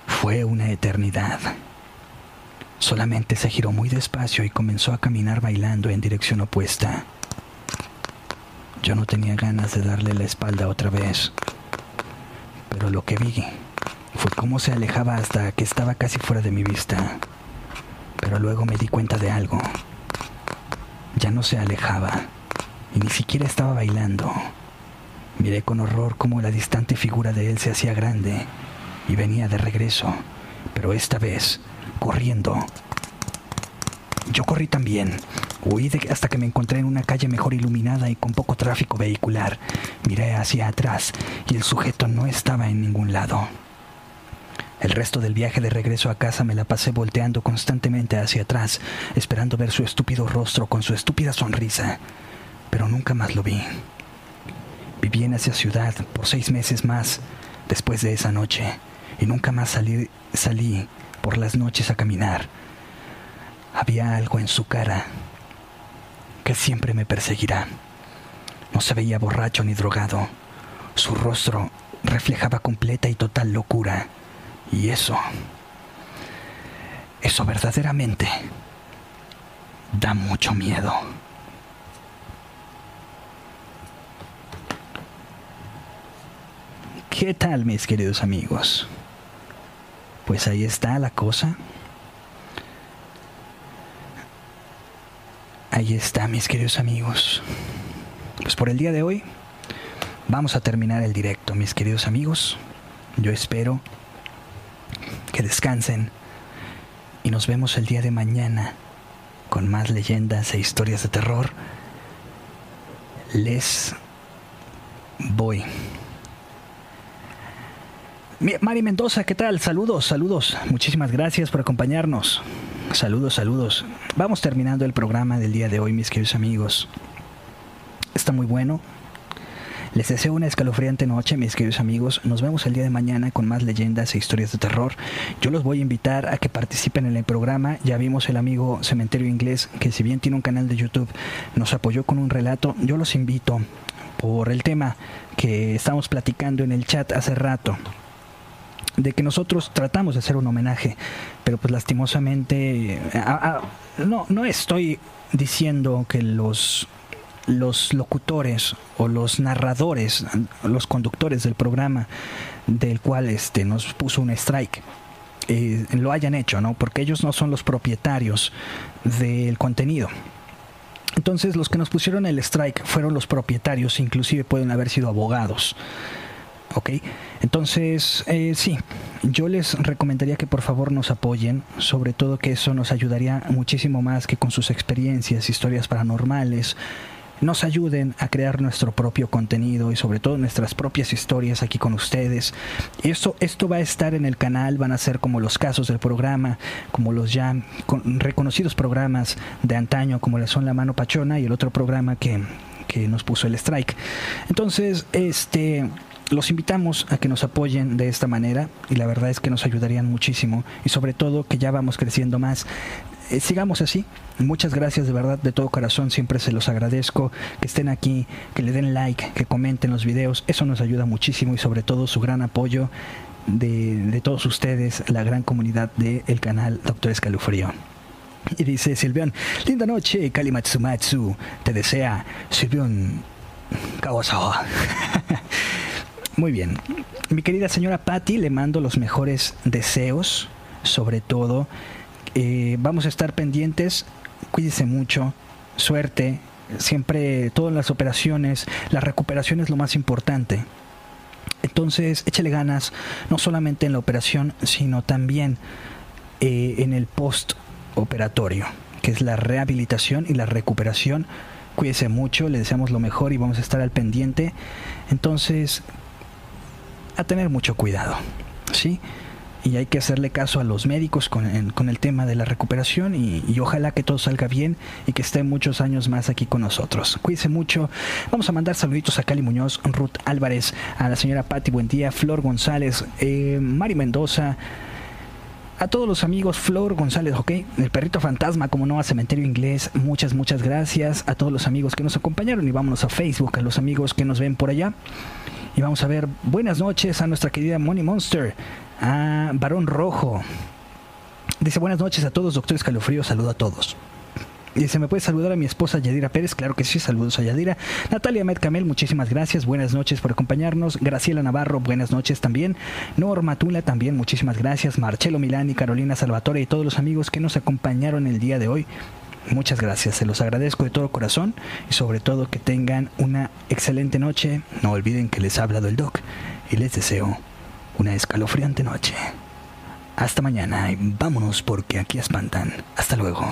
fue una eternidad. Solamente se giró muy despacio y comenzó a caminar bailando en dirección opuesta. Yo no tenía ganas de darle la espalda otra vez, pero lo que vi fue cómo se alejaba hasta que estaba casi fuera de mi vista. Pero luego me di cuenta de algo. Ya no se alejaba y ni siquiera estaba bailando. Miré con horror cómo la distante figura de él se hacía grande y venía de regreso, pero esta vez corriendo. Yo corrí también. Huí hasta que me encontré en una calle mejor iluminada y con poco tráfico vehicular. Miré hacia atrás y el sujeto no estaba en ningún lado. El resto del viaje de regreso a casa me la pasé volteando constantemente hacia atrás, esperando ver su estúpido rostro con su estúpida sonrisa, pero nunca más lo vi. Viví en esa ciudad por seis meses más después de esa noche y nunca más salí, salí por las noches a caminar. Había algo en su cara que siempre me perseguirá. No se veía borracho ni drogado. Su rostro reflejaba completa y total locura. Y eso, eso verdaderamente da mucho miedo. ¿Qué tal mis queridos amigos? Pues ahí está la cosa. Ahí está mis queridos amigos. Pues por el día de hoy vamos a terminar el directo mis queridos amigos. Yo espero que descansen y nos vemos el día de mañana con más leyendas e historias de terror. Les voy. Mari Mendoza, ¿qué tal? Saludos, saludos. Muchísimas gracias por acompañarnos. Saludos, saludos. Vamos terminando el programa del día de hoy, mis queridos amigos. Está muy bueno. Les deseo una escalofriante noche, mis queridos amigos. Nos vemos el día de mañana con más leyendas e historias de terror. Yo los voy a invitar a que participen en el programa. Ya vimos el amigo Cementerio Inglés, que si bien tiene un canal de YouTube, nos apoyó con un relato. Yo los invito por el tema que estamos platicando en el chat hace rato de que nosotros tratamos de hacer un homenaje, pero pues lastimosamente no no estoy diciendo que los los locutores o los narradores, los conductores del programa del cual este nos puso un strike eh, lo hayan hecho, ¿no? Porque ellos no son los propietarios del contenido. Entonces los que nos pusieron el strike fueron los propietarios, inclusive pueden haber sido abogados. ¿Ok? Entonces, eh, sí, yo les recomendaría que por favor nos apoyen, sobre todo que eso nos ayudaría muchísimo más que con sus experiencias, historias paranormales, nos ayuden a crear nuestro propio contenido y sobre todo nuestras propias historias aquí con ustedes. Esto, esto va a estar en el canal, van a ser como los casos del programa, como los ya reconocidos programas de antaño, como son La Mano Pachona y el otro programa que, que nos puso el strike. Entonces, este los invitamos a que nos apoyen de esta manera y la verdad es que nos ayudarían muchísimo y sobre todo que ya vamos creciendo más. Eh, sigamos así. Muchas gracias de verdad, de todo corazón, siempre se los agradezco, que estén aquí, que le den like, que comenten los videos, eso nos ayuda muchísimo y sobre todo su gran apoyo de, todos ustedes, la gran comunidad del canal Doctor Escalufrío. Y dice Silvión, linda noche, Kalimatsumatsu, te desea Silvión Kawasawa. [LAUGHS] Muy bien. Mi querida señora Patty, le mando los mejores deseos, sobre todo. Eh, vamos a estar pendientes. Cuídese mucho. Suerte. Siempre todas las operaciones, la recuperación es lo más importante. Entonces, échale ganas, no solamente en la operación, sino también eh, en el post-operatorio, que es la rehabilitación y la recuperación. Cuídese mucho, le deseamos lo mejor y vamos a estar al pendiente. Entonces, a tener mucho cuidado, ¿sí? Y hay que hacerle caso a los médicos con, el tema de la recuperación y, ojalá que todo salga bien y que esté muchos años más aquí con nosotros. Cuídense mucho. Vamos a mandar saluditos a Cali Muñoz, Ruth Álvarez, a la señora Patti Buendía, Flor González, eh, Mari Mendoza, a todos los amigos, Flor González, ok, el perrito fantasma, como no, a Cementerio Inglés, muchas, muchas gracias a todos los amigos que nos acompañaron y vámonos a Facebook, a los amigos que nos ven por allá. Y vamos a ver buenas noches a nuestra querida Money Monster, a Barón Rojo. Dice buenas noches a todos, doctor Escalofrío, saludo a todos. Dice, ¿me puede saludar a mi esposa Yadira Pérez? Claro que sí, saludos a Yadira. Natalia Medcamel, muchísimas gracias, buenas noches por acompañarnos. Graciela Navarro, buenas noches también. Norma Tula también, muchísimas gracias. Marcelo Milani, Carolina Salvatore y todos los amigos que nos acompañaron el día de hoy. Muchas gracias, se los agradezco de todo corazón y sobre todo que tengan una excelente noche. No olviden que les ha hablado el doc y les deseo una escalofriante noche. Hasta mañana y vámonos porque aquí espantan. Hasta luego.